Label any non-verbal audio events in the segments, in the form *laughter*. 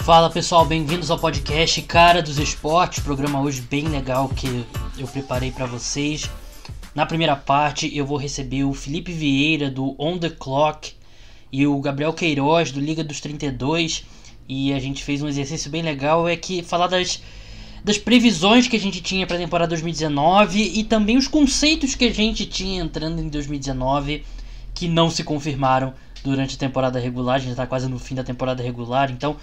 Fala pessoal, bem-vindos ao podcast Cara dos Esportes, programa hoje bem legal que eu preparei para vocês. Na primeira parte eu vou receber o Felipe Vieira do On The Clock e o Gabriel Queiroz do Liga dos 32 e a gente fez um exercício bem legal é que falar das das previsões que a gente tinha para a temporada 2019 e também os conceitos que a gente tinha entrando em 2019 que não se confirmaram durante a temporada regular. A gente está quase no fim da temporada regular, então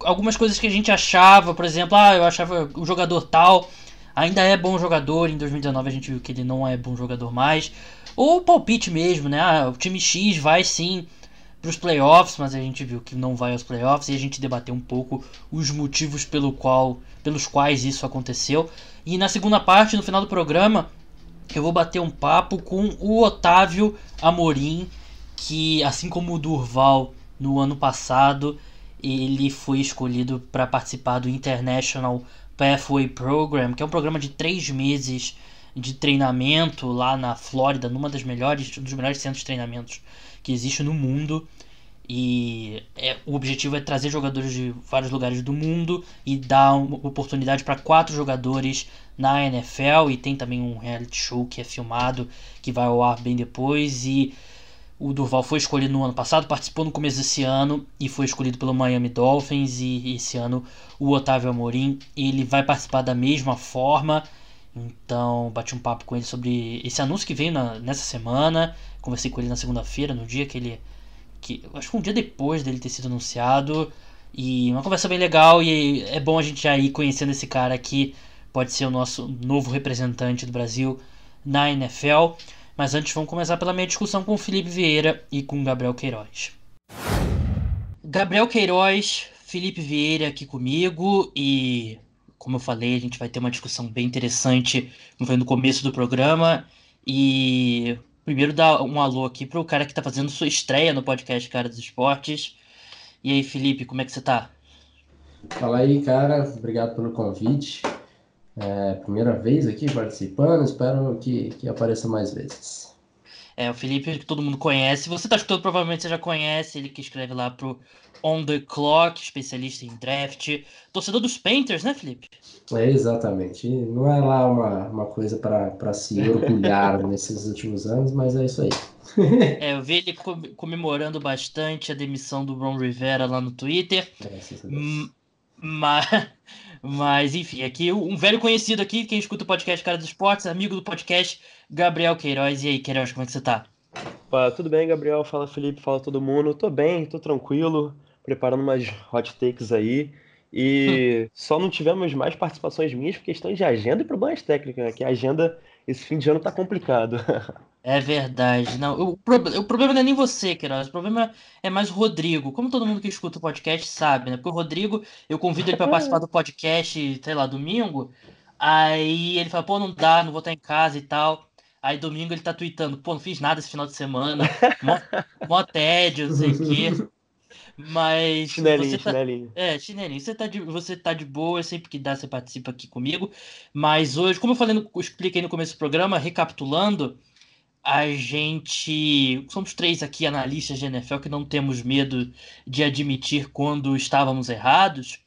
algumas coisas que a gente achava, por exemplo, ah, eu achava o jogador tal ainda é bom jogador, em 2019 a gente viu que ele não é bom jogador mais. Ou palpite mesmo, né? Ah, o time X vai sim para os playoffs, mas a gente viu que não vai aos playoffs e a gente debateu um pouco os motivos pelo qual, pelos quais isso aconteceu. E na segunda parte, no final do programa, eu vou bater um papo com o Otávio Amorim, que assim como o Durval no ano passado, ele foi escolhido para participar do International Pathway Program, que é um programa de três meses de treinamento lá na Flórida, numa das melhores, um dos melhores centros de treinamentos que existe no mundo. E é, o objetivo é trazer jogadores de vários lugares do mundo e dar uma oportunidade para quatro jogadores na NFL. E tem também um reality show que é filmado, que vai ao ar bem depois. E o Durval foi escolhido no ano passado, participou no começo desse ano e foi escolhido pelo Miami Dolphins. E esse ano o Otávio Amorim ele vai participar da mesma forma. Então, bati um papo com ele sobre esse anúncio que veio na, nessa semana. Conversei com ele na segunda-feira, no dia que ele. Que, acho que um dia depois dele ter sido anunciado. E uma conversa bem legal. E é bom a gente já ir conhecendo esse cara que pode ser o nosso novo representante do Brasil na NFL. Mas antes, vamos começar pela minha discussão com o Felipe Vieira e com o Gabriel Queiroz. Gabriel Queiroz, Felipe Vieira aqui comigo e como eu falei, a gente vai ter uma discussão bem interessante no começo do programa. E primeiro dar um alô aqui pro cara que tá fazendo sua estreia no podcast Cara dos Esportes. E aí, Felipe, como é que você tá? Fala aí, cara. Obrigado pelo convite. É, primeira vez aqui participando, espero que, que apareça mais vezes. É, o Felipe, que todo mundo conhece. Você tá escutando, provavelmente você já conhece. Ele que escreve lá pro On The Clock, especialista em draft. Torcedor dos Painters, né, Felipe? É, exatamente. Não é lá uma, uma coisa para se orgulhar *laughs* nesses últimos anos, mas é isso aí. é, eu vi ele comemorando bastante a demissão do Ron Rivera lá no Twitter. Mas, *laughs* mas, enfim, aqui um velho conhecido aqui, quem escuta o podcast Cara dos Esportes, amigo do podcast, Gabriel Queiroz. E aí, Queiroz, como é que você tá? Pá, tudo bem, Gabriel? Fala, Felipe, fala todo mundo. Tô bem, tô tranquilo, preparando umas hot takes aí. E hum. *laughs* só não tivemos mais participações minhas por questões de agenda e problemas técnicos, né? Que a agenda esse fim de ano tá complicado. *laughs* É verdade. Não, o, o problema não é nem você, Queiroz. O problema é mais o Rodrigo. Como todo mundo que escuta o podcast sabe, né? Porque o Rodrigo, eu convido ele para *laughs* participar do podcast, sei lá, domingo. Aí ele fala, pô, não dá, não vou estar em casa e tal. Aí domingo ele tá tweetando, pô, não fiz nada esse final de semana. mó, mó tédio, não sei o quê. Mas. Chinelinho, tá, chinelinho. É, chinelinho. Você tá, de, você tá de boa, sempre que dá, você participa aqui comigo. Mas hoje, como eu falei no, expliquei no começo do programa, recapitulando, a gente. Somos três aqui analistas de NFL que não temos medo de admitir quando estávamos errados.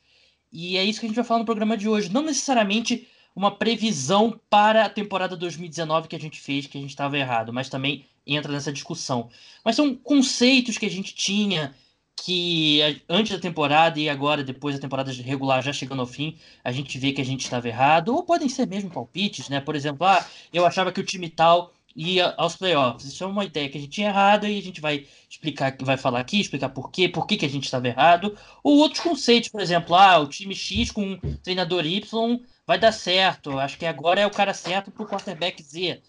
E é isso que a gente vai falar no programa de hoje. Não necessariamente uma previsão para a temporada 2019 que a gente fez, que a gente estava errado, mas também entra nessa discussão. Mas são conceitos que a gente tinha que antes da temporada e agora, depois da temporada regular já chegando ao fim, a gente vê que a gente estava errado, ou podem ser mesmo palpites, né? Por exemplo, ah, eu achava que o time tal ia aos playoffs. Isso é uma ideia que a gente tinha errado e a gente vai explicar, vai falar aqui, explicar por quê, por que, que a gente estava errado. Ou outros conceitos, por exemplo, ah, o time X com treinador Y vai dar certo. Acho que agora é o cara certo para o quarterback Z.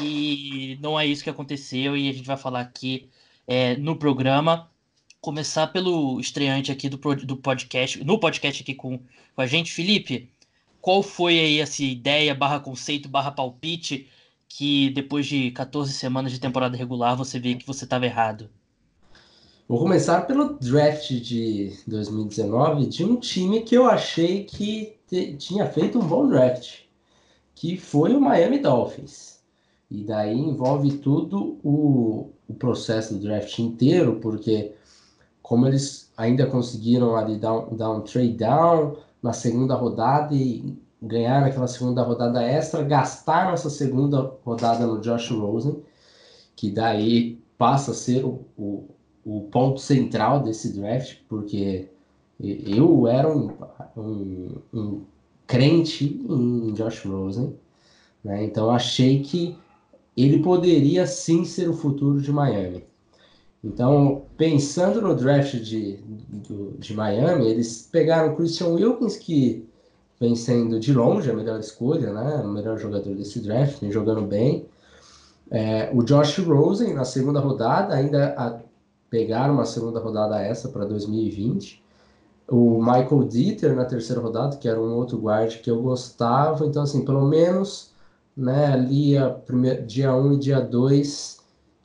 E não é isso que aconteceu e a gente vai falar aqui é, no programa. Começar pelo estreante aqui do, do podcast, no podcast aqui com, com a gente, Felipe. Qual foi aí essa ideia, barra conceito, barra palpite, que depois de 14 semanas de temporada regular você vê que você estava errado? Vou começar pelo draft de 2019 de um time que eu achei que tinha feito um bom draft, que foi o Miami Dolphins. E daí envolve tudo o, o processo do draft inteiro, porque como eles ainda conseguiram ali dar, um, dar um trade down na segunda rodada e ganhar aquela segunda rodada extra, gastaram essa segunda rodada no Josh Rosen, que daí passa a ser o, o, o ponto central desse draft, porque eu era um, um, um crente em Josh Rosen, né? então achei que ele poderia sim ser o futuro de Miami. Então, pensando no draft de, de, de Miami, eles pegaram o Christian Wilkins, que vem sendo de longe a melhor escolha, né? o melhor jogador desse draft, vem jogando bem. É, o Josh Rosen, na segunda rodada, ainda a, pegaram uma segunda rodada essa para 2020. O Michael Dieter na terceira rodada, que era um outro guard que eu gostava. Então, assim, pelo menos né, ali a primeir, dia 1 um e dia 2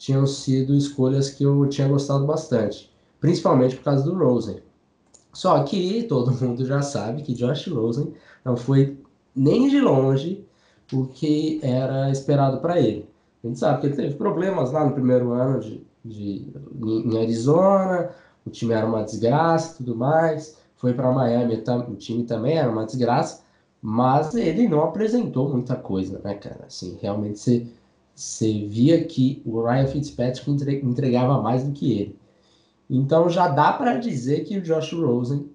tinham sido escolhas que eu tinha gostado bastante, principalmente por causa do Rosen. Só que todo *laughs* mundo já sabe que Josh Rosen não foi nem de longe o que era esperado para ele. A gente sabe que ele teve problemas lá no primeiro ano de, de, em Arizona, o time era uma desgraça tudo mais. Foi para Miami, o time também era uma desgraça, mas ele não apresentou muita coisa, né, cara? Assim, realmente você você via que o Ryan Fitzpatrick entregava mais do que ele. Então já dá para dizer que o Josh Rosen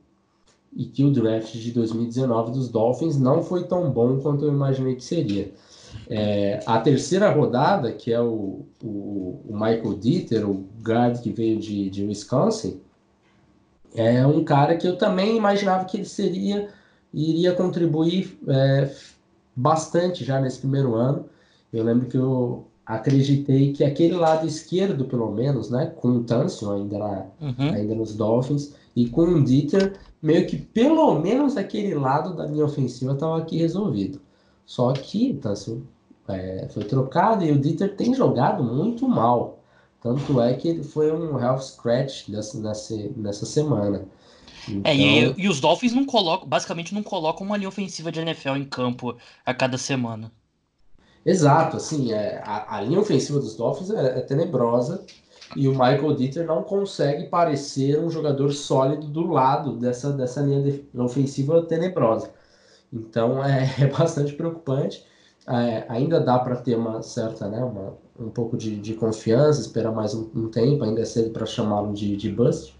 e que o draft de 2019 dos Dolphins não foi tão bom quanto eu imaginei que seria. É, a terceira rodada, que é o, o, o, Michael Dieter, o guard que veio de, de Wisconsin, é um cara que eu também imaginava que ele seria iria contribuir é, bastante já nesse primeiro ano. Eu lembro que eu acreditei que aquele lado esquerdo, pelo menos, né, com o Tansion ainda, lá, uhum. ainda nos Dolphins, e com o Dieter, meio que pelo menos aquele lado da linha ofensiva estava aqui resolvido. Só que o Tansion é, foi trocado e o Dieter tem jogado muito mal. Tanto é que ele foi um health scratch nessa, nessa, nessa semana. Então... É, e, então e, os Dolphins não colocam, basicamente não colocam uma linha ofensiva de NFL em campo a cada semana. Exato, assim, é, a, a linha ofensiva dos Dolphins é, é, tenebrosa e o Michael Dieter não consegue parecer um jogador sólido do lado dessa, dessa linha de, ofensiva tenebrosa. Então é, *laughs* é bastante preocupante. É, ainda dá para ter uma certa, né, uma, um pouco de, de confiança, esperar mais um, um tempo, ainda é cedo para chamá-lo de, de bust,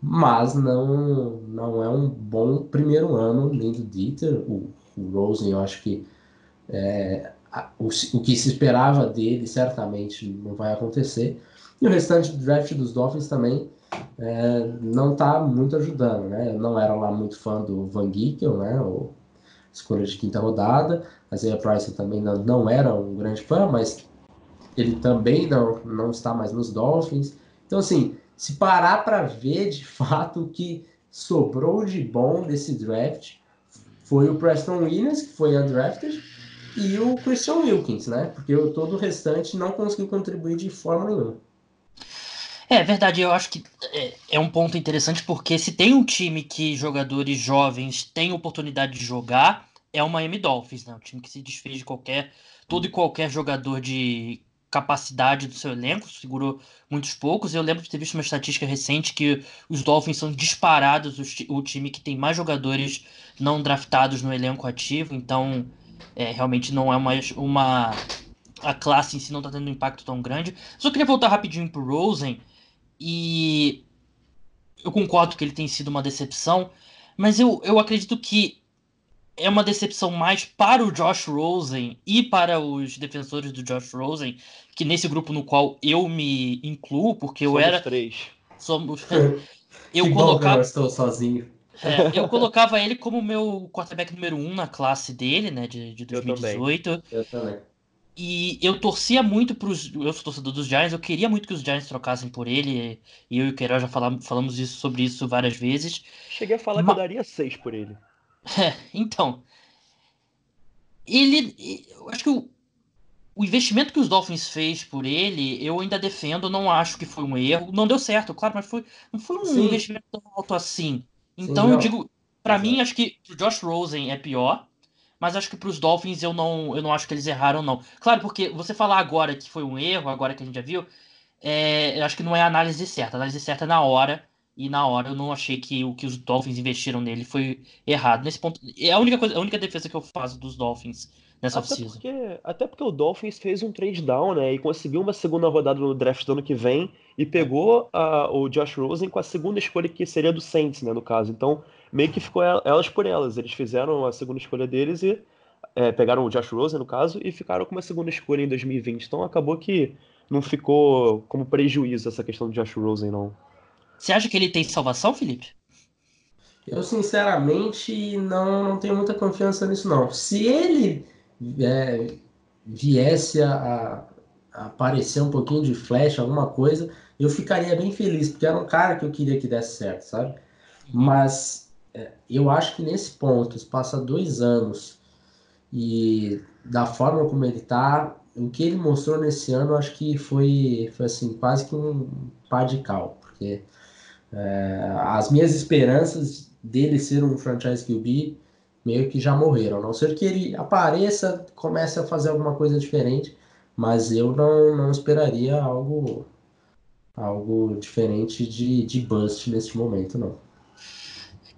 mas não, não é um bom primeiro ano nem do Dieter. O, o Rosen, eu acho que é, o, o que se esperava dele certamente não vai acontecer. E o restante do draft dos Dolphins também é, não está muito ajudando, né? Eu não era lá muito fã do Van Gickel, né? O escolha de quinta rodada. A Zaya Price também não, não era um grande fã, mas ele também não, não está mais nos Dolphins. Então, assim, se parar para ver de *laughs* fato o que sobrou de bom desse draft foi o Preston Williams, que foi undrafted, e o Christian Wilkins, né? Porque o, todo o restante não conseguiu contribuir de forma nenhuma. É verdade, eu acho que é, é, um ponto interessante porque se tem um time que jogadores jovens têm oportunidade de jogar, é o Miami Dolphins, né? Um time que se desfez de qualquer, todo e qualquer jogador de capacidade do seu elenco, segurou muitos poucos. Eu lembro de ter visto uma estatística recente que os Dolphins são disparados o time que tem mais jogadores não draftados no elenco ativo, então é, realmente não é mais uma. A classe em si não está tendo um impacto tão grande. Só queria voltar rapidinho pro Rosen. E eu concordo que ele tem sido uma decepção. Mas eu, eu acredito que é uma decepção mais para o Josh Rosen e para os defensores do Josh Rosen, que nesse grupo no qual eu me incluo, porque Somos eu era. três. Somos. *laughs* eu colocava. estou sozinho. É, eu colocava ele como meu quarterback número um na classe dele, né, de, de 2018. Eu também. Eu também. E eu torcia muito pros. Eu sou torcedor dos Giants, eu queria muito que os Giants trocassem por ele. E eu e o Queiroz já falamos, falamos isso, sobre isso várias vezes. Cheguei a falar Ma... que eu daria seis por ele. *laughs* É, então. Ele. Eu acho que o, o investimento que os Dolphins fez por ele, eu ainda defendo, não acho que foi um erro. Não deu certo, claro, mas foi, não foi um Sim. investimento tão alto assim. Então Sim, eu digo, para mim acho que pro Josh Rosen é pior, mas acho que pros Dolphins eu não, eu não acho que eles erraram não. Claro, porque você falar agora que foi um erro, agora que a gente já viu, é, eu acho que não é a análise certa. A análise certa é na hora. E na hora eu não achei que o que os Dolphins investiram nele foi errado. Nesse ponto. É a única, coisa, a única defesa que eu faço dos Dolphins nessa até porque, até porque o Dolphins fez um trade down, né? E conseguiu uma segunda rodada no draft do ano que vem e pegou a, o Josh Rosen com a segunda escolha que seria do Saints, né? No caso. Então, meio que ficou elas por elas. Eles fizeram a segunda escolha deles e é, pegaram o Josh Rosen, no caso, e ficaram com uma segunda escolha em 2020. Então acabou que não ficou como prejuízo essa questão do Josh Rosen, não. Você acha que ele tem salvação, Felipe? Eu, sinceramente, não, não tenho muita confiança nisso, não. Se ele é, viesse a, a, aparecer um pouquinho de flash, alguma coisa, eu ficaria bem feliz, porque era um cara que eu queria que desse certo, sabe? Mas é, eu acho que nesse ponto, se passa dois anos e da forma como ele tá, o que ele mostrou nesse ano, acho que foi, foi assim, quase que um pá de cal, porque é, as minhas esperanças dele ser um franchise QB meio que já morreram. A não ser que ele apareça, comece a fazer alguma coisa diferente, mas eu não, não esperaria algo algo diferente de, de bust neste momento, não.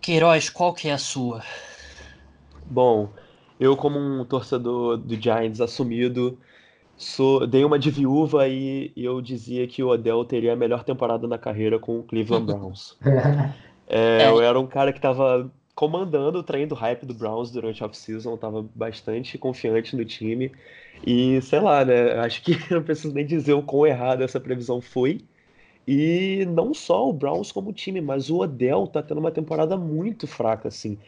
Queiroz, qual que é a sua? Bom, eu como um torcedor do Giants assumido, sou, dei uma de viúva e, eu dizia que o Odell teria a melhor temporada na carreira com o Cleveland *laughs* Browns. é, é. Eu era um cara que estava comandando o trem do hype do Browns durante a off-season, estava bastante confiante no time. E sei lá, né? Acho que *laughs* não preciso nem dizer o quão errado essa previsão foi. E não só o Browns como time, mas o Odell tá tendo uma temporada muito fraca, assim.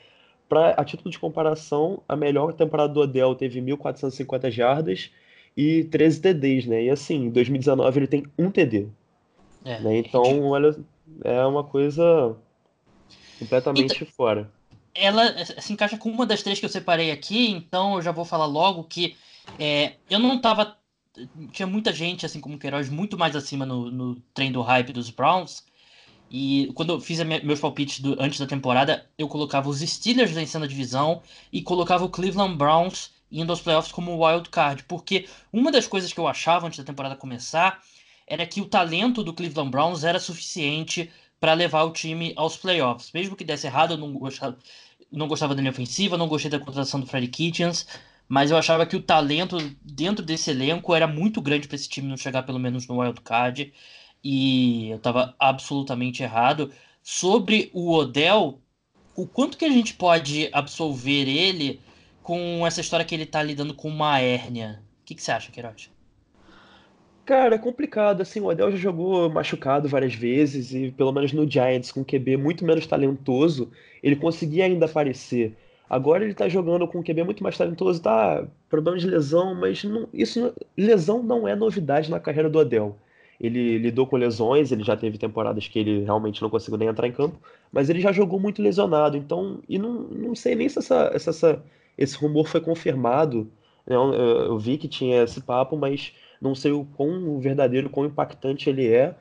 Pra, a título de comparação, a melhor temporada do Odell teve 1.450 jardas e 13 TDs, né? E assim, em 2019 ele tem um TD. É, né? Então, olha, é uma coisa completamente então, fora. Ela se encaixa com uma das três que eu separei aqui, então eu já vou falar logo que é, eu não tava. Tinha muita gente, assim como o Queiroz, muito mais acima no, no trem do hype dos Browns. E quando eu fiz minha, meus palpites do, antes da temporada, eu colocava os Steelers vencendo a divisão e colocava o Cleveland Browns indo aos playoffs como wild card, porque uma das coisas que eu achava antes da temporada começar era que o talento do Cleveland Browns era suficiente para levar o time aos playoffs. Mesmo que desse errado, eu não gostava, não gostava da linha ofensiva, não gostei da contratação do Freddy Kitchens, mas eu achava que o talento dentro desse elenco era muito grande para esse time não chegar pelo menos no wild card, e eu estava absolutamente errado. Sobre o Odell, o quanto que a gente pode absolver ele com essa história que ele tá lidando com uma hérnia. O que, que você acha, Queiroz? Cara, é complicado. Assim, o Odell já jogou machucado várias vezes e, pelo menos no Giants, com um QB muito menos talentoso, ele conseguia ainda aparecer. Agora ele tá jogando com um QB muito mais talentoso, tá? Problema de lesão, mas não, isso, lesão não é novidade na carreira do Odell. Ele lidou com lesões, ele já teve temporadas que ele realmente não conseguiu nem entrar em campo, mas ele já jogou muito lesionado, então, e não, não sei nem se essa, essa esse rumor foi confirmado. Né? Eu, eu, vi que tinha esse papo, mas não sei o quão verdadeiro, quão impactante ele é.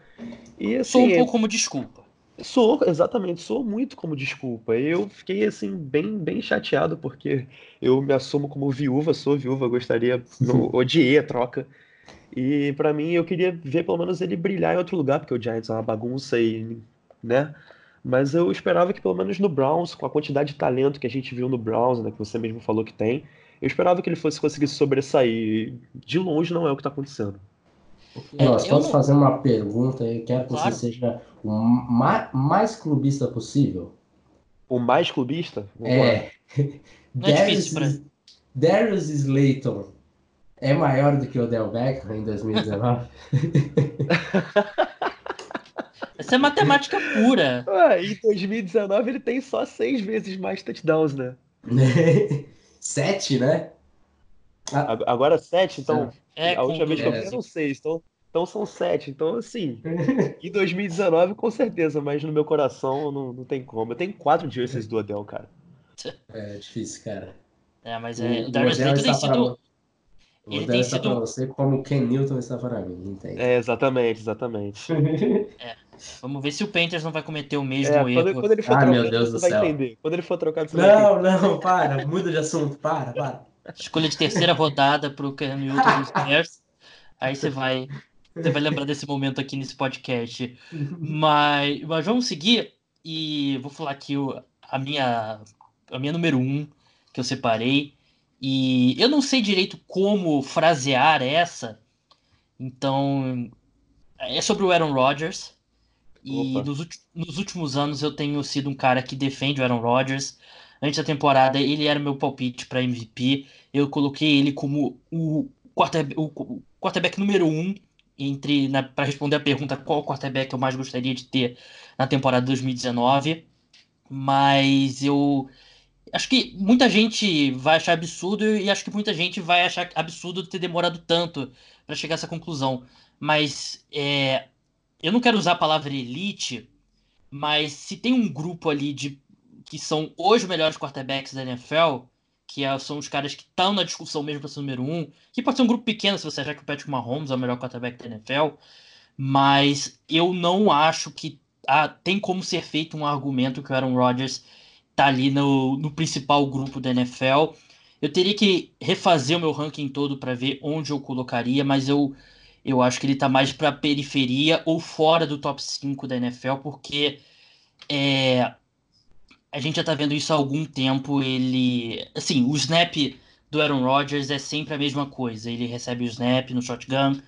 E, assim, Sou um pouco como desculpa. Sou, exatamente, sou muito como desculpa. Eu fiquei assim bem, bem chateado porque eu me assumo como viúva, sou viúva, gostaria, não, odiei a troca. E para mim eu queria ver pelo menos ele brilhar em outro lugar, porque o Giants é uma bagunça e, né? Mas eu esperava que pelo menos no Browns, com a quantidade de talento que a gente viu no Browns, né, que você mesmo falou que tem, eu esperava que ele fosse conseguir sobressair. De longe não é o que está acontecendo. É, Nós posso não... fazer uma pergunta e quero que claro. você seja o mais, mais clubista possível. O mais clubista? Vamos é. *laughs* Não é Darius, difícil, Darius Slayton é maior do que o Del Beckham em 2019? *laughs* Essa é matemática pura. Ué, em 2019 ele tem só seis vezes mais touchdowns, né? *laughs* sete, né? Ah, Agora sete, então. É, a última vez que eu vi eram seis, então, então são sete. Então, assim, *laughs* em 2019 com certeza, mas no meu coração não, não tem como. Eu tenho quatro jerseys do Odell, cara. É difícil, cara. É, mas é, o Darius Slayton tem sido... Ele tem sido... para você como o Ken Newton está para mim, entende? É, exatamente, exatamente. *laughs* é. Vamos ver se o Panthers não vai cometer o mesmo é, erro. Quando, quando ele for ah, trocado, meu Deus do vai céu. entender. Quando ele for trocado, você Não, não, para. Muda de assunto. Para, para. Escolha de terceira rodada pro Cam Newton dos *laughs* Bears. Aí você vai Você vai lembrar desse momento aqui nesse podcast. mas, mas vamos seguir e vou falar aqui o, a minha a minha número um que eu separei. E eu não sei direito como frasear essa. Então, é sobre o Aaron Rodgers. E nos, nos, últimos anos eu tenho sido um cara que defende o Aaron Rodgers. Antes da temporada, ele era meu palpite para MVP. Eu coloquei ele como o quarterback, o quarterback número um entre para responder a pergunta qual quarterback eu mais gostaria de ter na temporada 2019. Mas eu acho que muita gente vai achar absurdo e acho que muita gente vai achar absurdo ter demorado tanto para chegar a essa conclusão. Mas é, eu não quero usar a palavra elite, mas se tem um grupo ali de que são os melhores quarterbacks da NFL, que é, são os caras que estão na discussão mesmo para ser número um, que pode ser um grupo pequeno se você achar que o Patrick Mahomes é o melhor quarterback da NFL, mas eu não acho que ah, tem como ser feito um argumento que o Aaron Rodgers tá ali no, no principal grupo da NFL. Eu teria que refazer o meu ranking todo para ver onde eu colocaria, mas eu, eu acho que ele tá mais para periferia ou fora do top 5 da NFL, porque é, a gente já tá vendo isso há algum tempo. Ele. Assim, o snap do Aaron Rodgers é sempre a mesma coisa. Ele recebe o snap no shotgun,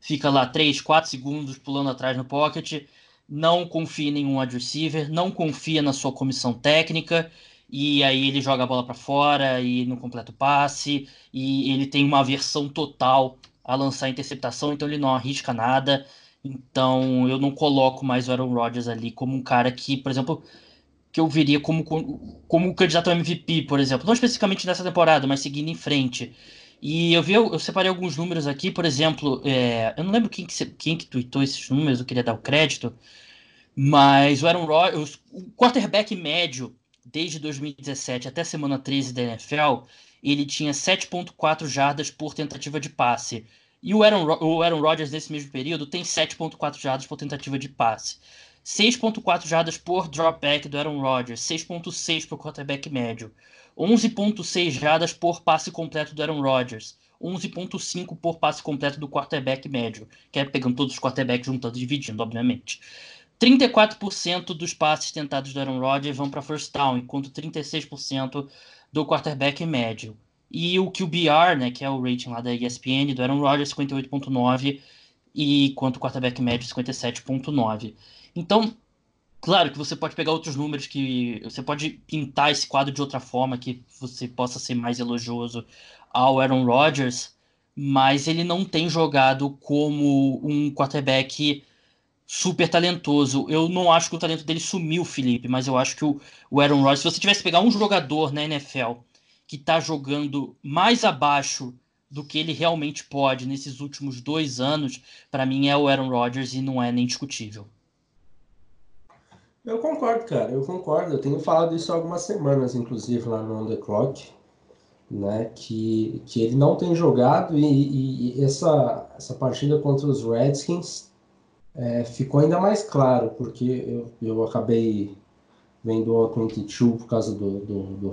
fica lá 3, 4 segundos pulando atrás no pocket não confia em nenhum wide receiver, não confia na sua comissão técnica, e aí ele joga a bola para fora e não completa o passe, e ele tem uma aversão total a lançar interceptação, então ele não arrisca nada. Então eu não coloco mais o Aaron Rodgers ali como um cara que, por exemplo, que eu veria como, como candidato ao MVP, por exemplo. Não especificamente nessa temporada, mas seguindo em frente. E eu vi, eu separei alguns números aqui, por exemplo, é, eu não lembro quem que, quem que tweetou esses números, eu queria dar o crédito, mas o Aaron Rodgers, o quarterback médio desde 2017 até semana 13 da NFL, ele tinha 7.4 jardas por tentativa de passe. E o Aaron, o Aaron Rodgers, nesse mesmo período, tem 7.4 jardas por tentativa de passe. 6.4 jardas por dropback do Aaron Rodgers, 6.6 para o quarterback médio. 11.6 jardas por passe completo do Aaron Rodgers, 11.5 por passe completo do quarterback médio, que é pegando todos os quarterbacks juntando e dividindo, obviamente. 34% dos passes tentados do Aaron Rodgers vão para first down, enquanto 36% do quarterback médio. E o QBR, né, que é o rating lá da ESPN do Aaron Rodgers, 58.9 e quanto quarterback médio 57.9. Então, Claro que você pode pegar outros números que você pode pintar esse quadro de outra forma que você possa ser mais elogioso ao Aaron Rodgers, mas ele não tem jogado como um quarterback super talentoso. Eu não acho que o talento dele sumiu, Felipe, mas eu acho que o, Aaron Rodgers, se você tivesse que pegar um jogador na NFL que está jogando mais abaixo do que ele realmente pode nesses últimos dois anos, para mim é o Aaron Rodgers e não é nem discutível. Eu concordo, cara, eu concordo. Eu tenho falado isso há algumas semanas, inclusive, lá no On The Clock, né? Que, que ele não tem jogado e, e, essa, essa partida contra os Redskins é, ficou ainda mais claro, porque eu, eu acabei vendo o 22 por causa do, do, do.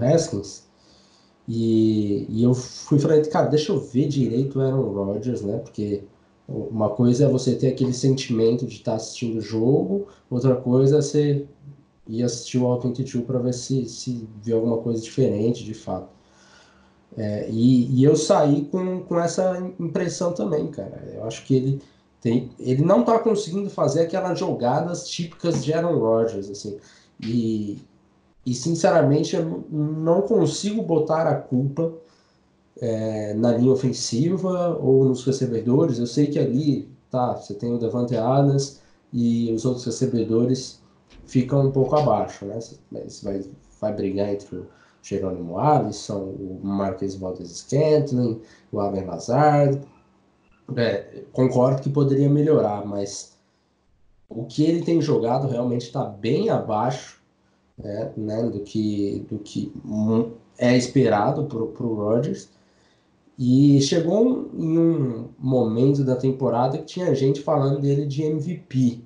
E, e eu fui falando, cara, deixa eu ver direito o Aaron Rodgers, né? Porque uma coisa é você ter aquele sentimento de estar tá assistindo o jogo, outra coisa é você ir assistir o All 22 para ver se, se vê alguma coisa diferente de fato. É, e, e, eu saí com, com essa impressão também, cara. Eu acho que ele tem, ele não está conseguindo fazer aquelas jogadas típicas de Aaron Rodgers, assim. E, e sinceramente, eu não consigo botar a culpa é, na linha ofensiva ou nos recebedores. Eu sei que ali, tá, você tem o Devante Adams e os outros recebedores ficam um pouco abaixo, né? Você vai, vai brigar entre o Jerônimo Alisson, o Marques Valdes Scantling, o Aben Lazard. É, concordo que poderia melhorar, mas o que ele tem jogado realmente está bem abaixo né, né, do, que, do que é esperado para o Rodgers. E chegou em um momento da temporada que tinha gente falando dele de MVP,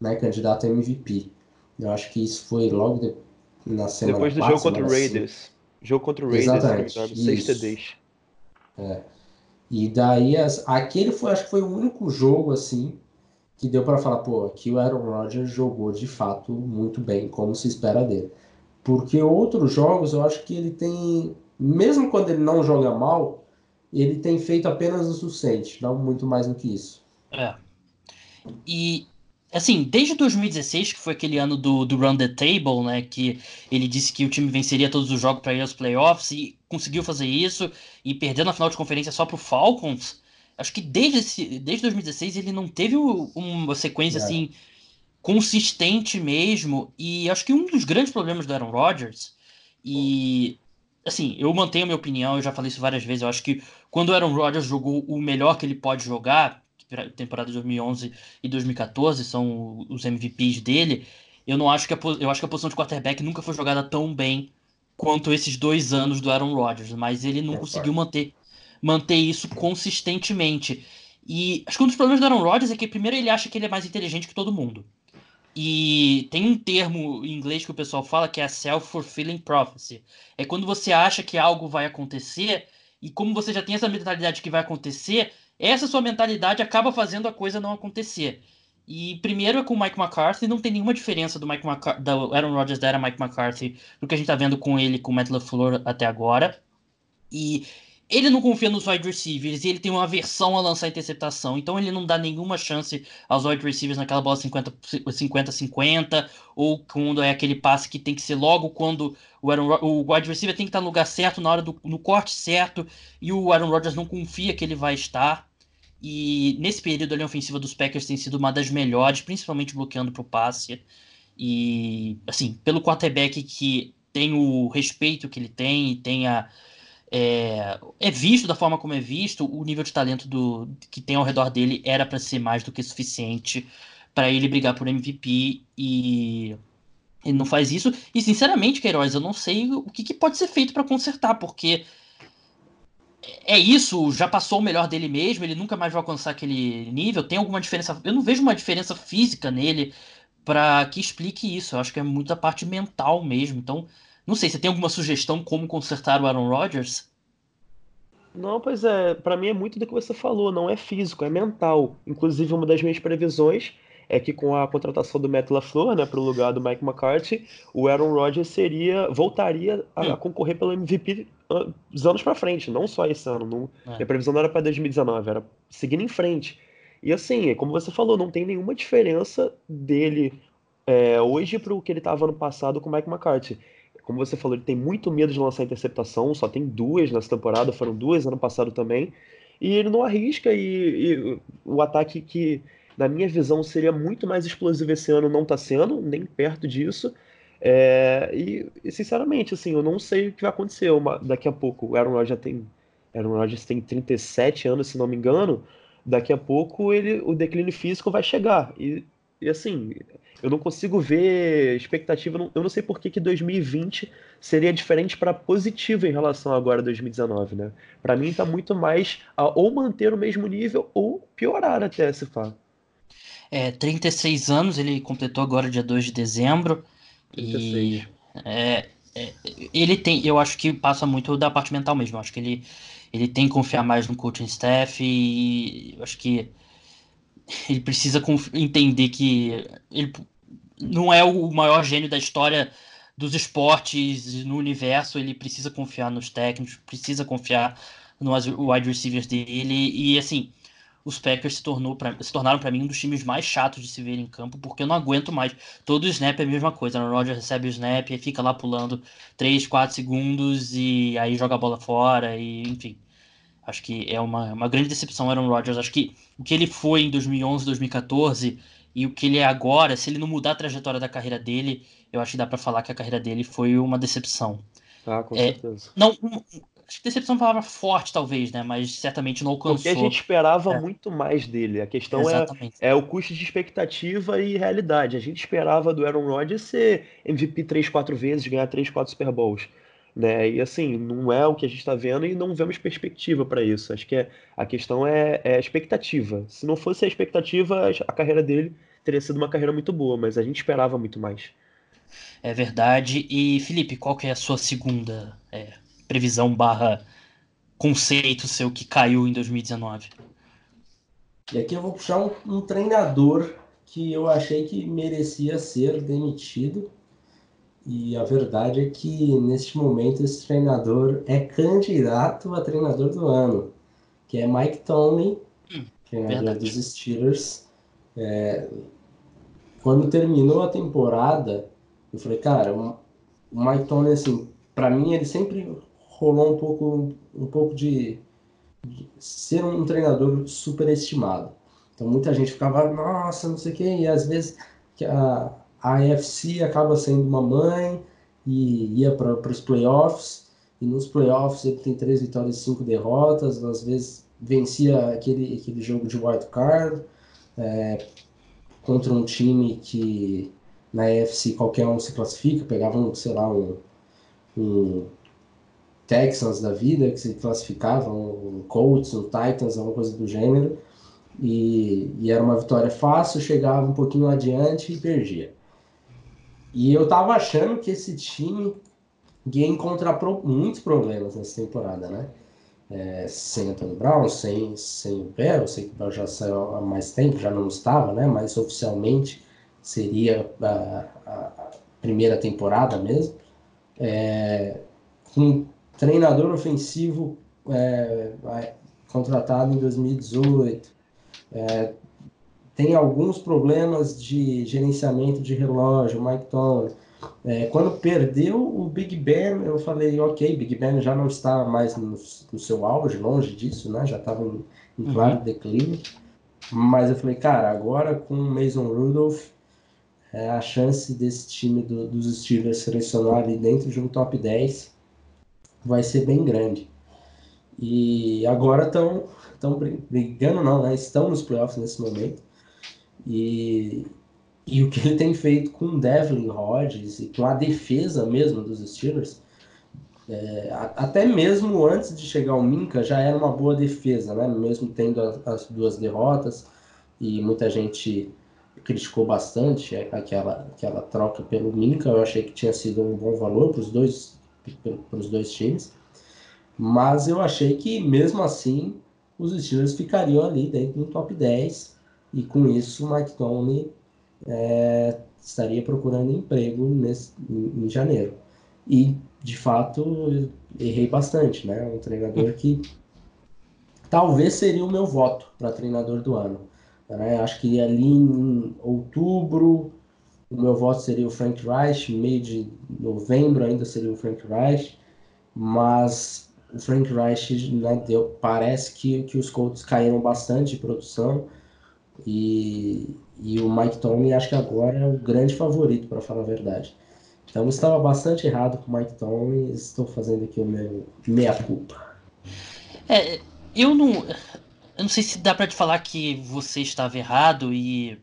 né, candidato a MVP. Eu acho que isso foi logo de, na semana Depois do jogo contra o Raiders. Jogo contra o Raiders, Exatamente, se não me engano, 6 TDs. É. E daí, as, aquele foi, acho que foi o único jogo assim que deu para falar, pô, aqui o Aaron Rodgers jogou de fato muito bem, como se espera dele. Porque outros jogos eu acho que ele tem, mesmo quando ele não joga mal, ele tem feito apenas o suficiente, não muito mais do que isso. É. E assim, desde 2016, que foi aquele ano do, do Run the Table, né? Que ele disse que o time venceria todos os jogos para ir aos playoffs e conseguiu fazer isso e perdeu na final de conferência só pro Falcons. Acho que desde, esse, desde 2016 ele não teve uma sequência é. assim consistente mesmo. E acho que um dos grandes problemas do Aaron Rodgers, e assim, eu mantenho a minha opinião, eu já falei isso várias vezes, eu acho que quando o Aaron Rodgers jogou o melhor que ele pode jogar, temporada de 2011 e 2014 são os MVPs dele, eu não acho que a, eu acho que a posição de quarterback nunca foi jogada tão bem quanto esses dois anos do Aaron Rodgers, mas ele não é, conseguiu manter, manter isso consistentemente. E acho que um dos problemas do Aaron Rodgers é que primeiro ele acha que ele é mais inteligente que todo mundo. E tem um termo em inglês que o pessoal fala que é a self-fulfilling prophecy. É quando você acha que algo vai acontecer e como você já tem essa mentalidade que vai acontecer, essa sua mentalidade acaba fazendo a coisa não acontecer. E primeiro é com o Mike McCarthy, não tem nenhuma diferença do Mike McCarthy, da Aaron Rodgers da era Mike McCarthy do que a gente tá vendo com ele, com o Matt LaFleur até agora. E ele não confia nos wide receivers e ele tem uma aversão a lançar interceptação. Então ele não dá nenhuma chance aos wide receivers naquela bola 50-50 ou quando é aquele passe que tem que ser logo quando o, Aaron, o wide receiver tem que estar no lugar certo, na hora do no corte certo, e o Aaron Rodgers não confia que ele vai estar. E nesse período a linha ofensiva dos Packers tem sido uma das melhores, principalmente bloqueando para o passe. E assim, pelo quarterback que tem o respeito que ele tem e tem a é, é, visto da forma como é visto, o nível de talento do, que tem ao redor dele era para ser mais do que suficiente para ele brigar por MVP e ele não faz isso. E sinceramente, Queiroz, eu não sei o que, que pode ser feito para consertar, porque é isso, já passou o melhor dele mesmo, ele nunca mais vai alcançar aquele nível. Tem alguma diferença? Eu não vejo uma diferença física nele para que explique isso. Eu acho que é muito a parte mental mesmo. Então, não sei, você tem alguma sugestão como consertar o Aaron Rodgers? Não, pois é, para mim é muito do que você falou, não é físico, é mental. Inclusive, uma das minhas previsões é que com a contratação do Matt LaFleur, né, para o lugar do Mike McCarthy, o Aaron Rodgers seria voltaria a, hum. concorrer pelo MVP dos anos para frente, não só esse ano. Não, é. A previsão não era para 2019, era seguindo em frente. E assim, como você falou, não tem nenhuma diferença dele é, hoje para o que ele estava ano passado com o Mike McCarthy como você falou, ele tem muito medo de lançar interceptação, só tem duas nessa temporada, foram duas ano passado também. E ele não arrisca, e, e o ataque que, na minha visão, seria muito mais explosivo esse ano não está sendo, nem perto disso. É, e, e, sinceramente, assim, eu não sei o que vai acontecer uma, daqui a pouco. O Aaron Rodgers tem, Aaron Rodgers tem 37 anos, se não me engano. Daqui a pouco ele, o declínio físico vai chegar. E, e assim, eu não consigo ver expectativa. Eu não sei por que, que 2020 seria diferente para positivo em relação agora a 2019, né? Para mim tá muito mais a ou manter o mesmo nível ou piorar até se fala. É, 36 anos, ele completou agora dia 2 de dezembro. 36. E é, é, ele tem, eu acho que passa muito da parte mental mesmo. Eu acho que ele, ele tem que confiar mais no coaching staff e eu acho que ele precisa entender que ele não é o maior gênio da história dos esportes no universo, ele precisa confiar nos técnicos, precisa confiar nos wide receivers dele e assim, os Packers se, tornou pra, se tornaram para mim um dos times mais chatos de se ver em campo, porque eu não aguento mais. Todo snap é a mesma coisa. O Roger recebe o snap e fica lá pulando 3, 4 segundos e aí joga a bola fora e enfim. Acho que é uma, uma grande decepção Aaron Rodgers. Acho que o que ele foi em 2011, 2014 e o que ele é agora, se ele não mudar a trajetória da carreira dele, eu acho que dá para falar que a carreira dele foi uma decepção. Ah, com é, certeza. Não, acho que decepção é uma palavra forte, talvez, né? Mas certamente não alcançou. Porque a gente esperava é. muito mais dele. A questão é, é o custo de expectativa e realidade. A gente esperava do Aaron Rodgers ser MVP 3, 4 vezes, ganhar 3, 4 Super Bowls. Né? E assim, não é o que a gente está vendo e não vemos perspectiva para isso. Acho que é, a questão é, é a expectativa. Se não fosse a expectativa, a carreira dele teria sido uma carreira muito boa, mas a gente esperava muito mais. É verdade. E Felipe, qual que é a sua segunda é, previsão barra conceito seu que caiu em 2019? E aqui eu vou puxar um, um treinador que eu achei que merecia ser demitido. E a verdade é que neste momento esse treinador é candidato a treinador do ano, que é Mike Tomlin, hum, treinador verdade. dos Steelers. É, quando terminou a temporada, eu falei, cara, o Mike Tomlin, assim, para mim ele sempre rolou um pouco, um pouco de, de ser um treinador superestimado. Então muita gente ficava, nossa, não sei o quê, e às vezes a, a AFC acaba sendo uma mãe e ia para os playoffs, e nos playoffs ele tem três vitórias e cinco derrotas, às vezes vencia aquele, aquele jogo de wild card é, contra um time que na AFC qualquer um se classifica, pegava um, sei lá, um, um Texans da vida que se classificavam, um Colts, um Titans, alguma coisa do gênero, e, e, era uma vitória fácil, chegava um pouquinho adiante e perdia. E eu tava achando que esse time ia encontrar pro, muitos problemas nessa temporada, né? É, sem Antônio Brown, sem, sem o Bell, sei que o Bell já saiu há mais tempo, já não estava, né? Mas oficialmente seria a, a primeira temporada mesmo. É, com treinador ofensivo é, contratado em 2018. É, tem alguns problemas de gerenciamento de relógio, Mike Tomlin. É, quando perdeu o Big Ben, eu falei, ok, Big Ben já não está mais no, no seu auge, longe disso, né? Já estava em, em claro uhum. declínio. Mas eu falei, cara, agora com o Mason Rudolph, é, a chance desse time do, dos Steelers selecionar ali dentro de um top 10 vai ser bem grande. E agora estão estão brigando, não, né? Estão nos playoffs nesse momento. E, e o que ele tem feito com Devlin Rodgers e com a defesa mesmo dos Steelers, é, até mesmo antes de chegar o Minka, já era uma boa defesa, né? Mesmo tendo as, as duas derrotas e muita gente criticou bastante aquela, aquela troca pelo Minka, eu achei que tinha sido um bom valor para os dois, dois times. Mas eu achei que mesmo assim os Steelers ficariam ali dentro do top 10 e com isso o Mike Tomlin é, estaria procurando emprego nesse, em, em, janeiro. E de fato errei bastante, né? Um treinador que talvez seria o meu voto para treinador do ano. Né? Acho que ali em outubro o meu voto seria o Frank Reich, meio de novembro ainda seria o Frank Reich, mas o Frank Reich né, deu, parece que, que os Colts caíram bastante de produção e, e o Mike Tomlin acho que agora é o grande favorito, para falar a verdade. Então eu estava bastante errado com o Mike Tomlin estou fazendo aqui o meu meia-culpa. É, eu não, eu não sei se dá para te falar que você estava errado e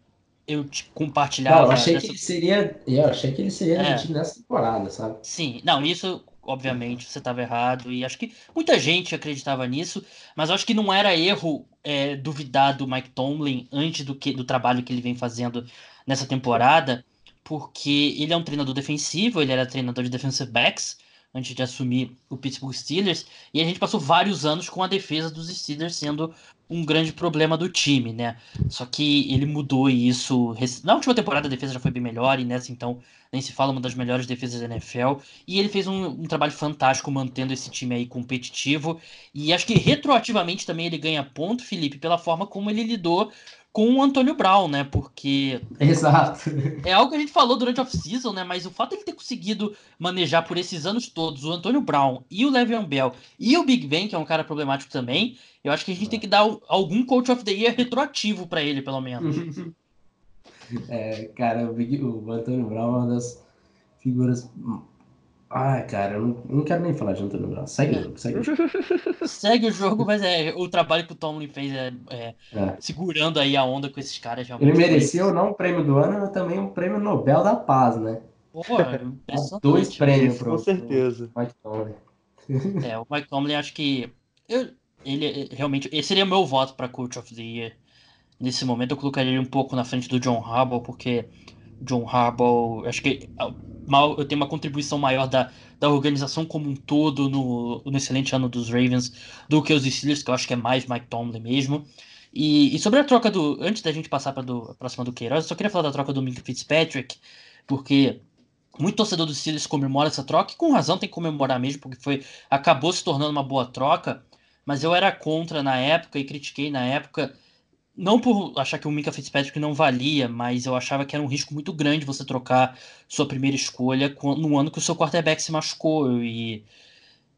eu te compartilhava. Não, eu achei dessa... que ele seria, eu achei que ele seria é. nessa temporada, sabe? Sim, não, isso obviamente você estava errado e acho que muita gente acreditava nisso, mas acho que não era erro é, duvidar do Mike Tomlin antes do que do trabalho que ele vem fazendo nessa temporada, porque ele é um treinador defensivo, ele era treinador de defensive backs antes de assumir o Pittsburgh Steelers, e a gente passou vários anos com a defesa dos Steelers sendo um grande problema do time, né? Só que ele mudou isso. Na última temporada a defesa já foi bem melhor, e nessa então nem se fala uma das melhores defesas da NFL. E ele fez um, um trabalho fantástico mantendo esse time aí competitivo. E acho que retroativamente também ele ganha ponto, Felipe, pela forma como ele lidou com o Antônio Brown, né? Porque. Exato. É algo que a gente falou durante a off-season, né? Mas o fato de ele ter conseguido manejar por esses anos todos o Antônio Brown e o Le'Veon Bell e o Big Ben, que é um cara problemático também, eu acho que a gente tem que dar algum Coach of the Year retroativo para ele, pelo menos. *laughs* é, cara, o, Big, o Antônio Brown é uma das figuras ah, cara, eu não, não quero nem falar de Antônio Brown. Segue o jogo, segue o jogo. *laughs* segue o jogo, mas é o trabalho que o Tomlin fez é, é, é. segurando aí a onda com esses caras. Ele mereceu não o prêmio do ano, mas também o prêmio Nobel da Paz, né? Pô, *laughs* Dois prêmios, pro, Com certeza. Pro Mike Tomlin. *laughs* É, o Mike Tomlin acho que. Eu, ele realmente. Esse seria meu voto para Coach of the Year. Nesse momento eu colocaria ele um pouco na frente do John Harbaugh, porque John Harbaugh, acho que mal, eu tenho uma contribuição maior da, da organização como um todo no, no excelente ano dos Ravens do que os Steelers, que eu acho que é mais Mike Tomlin mesmo. E, e sobre a troca do. Antes da gente passar para a próxima do Queiroz, eu só queria falar da troca do Minka Fitzpatrick, porque muito torcedor dos Steelers comemora essa troca, e com razão tem que comemorar mesmo, porque foi acabou se tornando uma boa troca, mas eu era contra na época e critiquei na época, não por achar que o Minka Fitzpatrick não valia, mas eu achava que era um risco muito grande você trocar sua primeira escolha no ano que o seu quarterback se machucou, e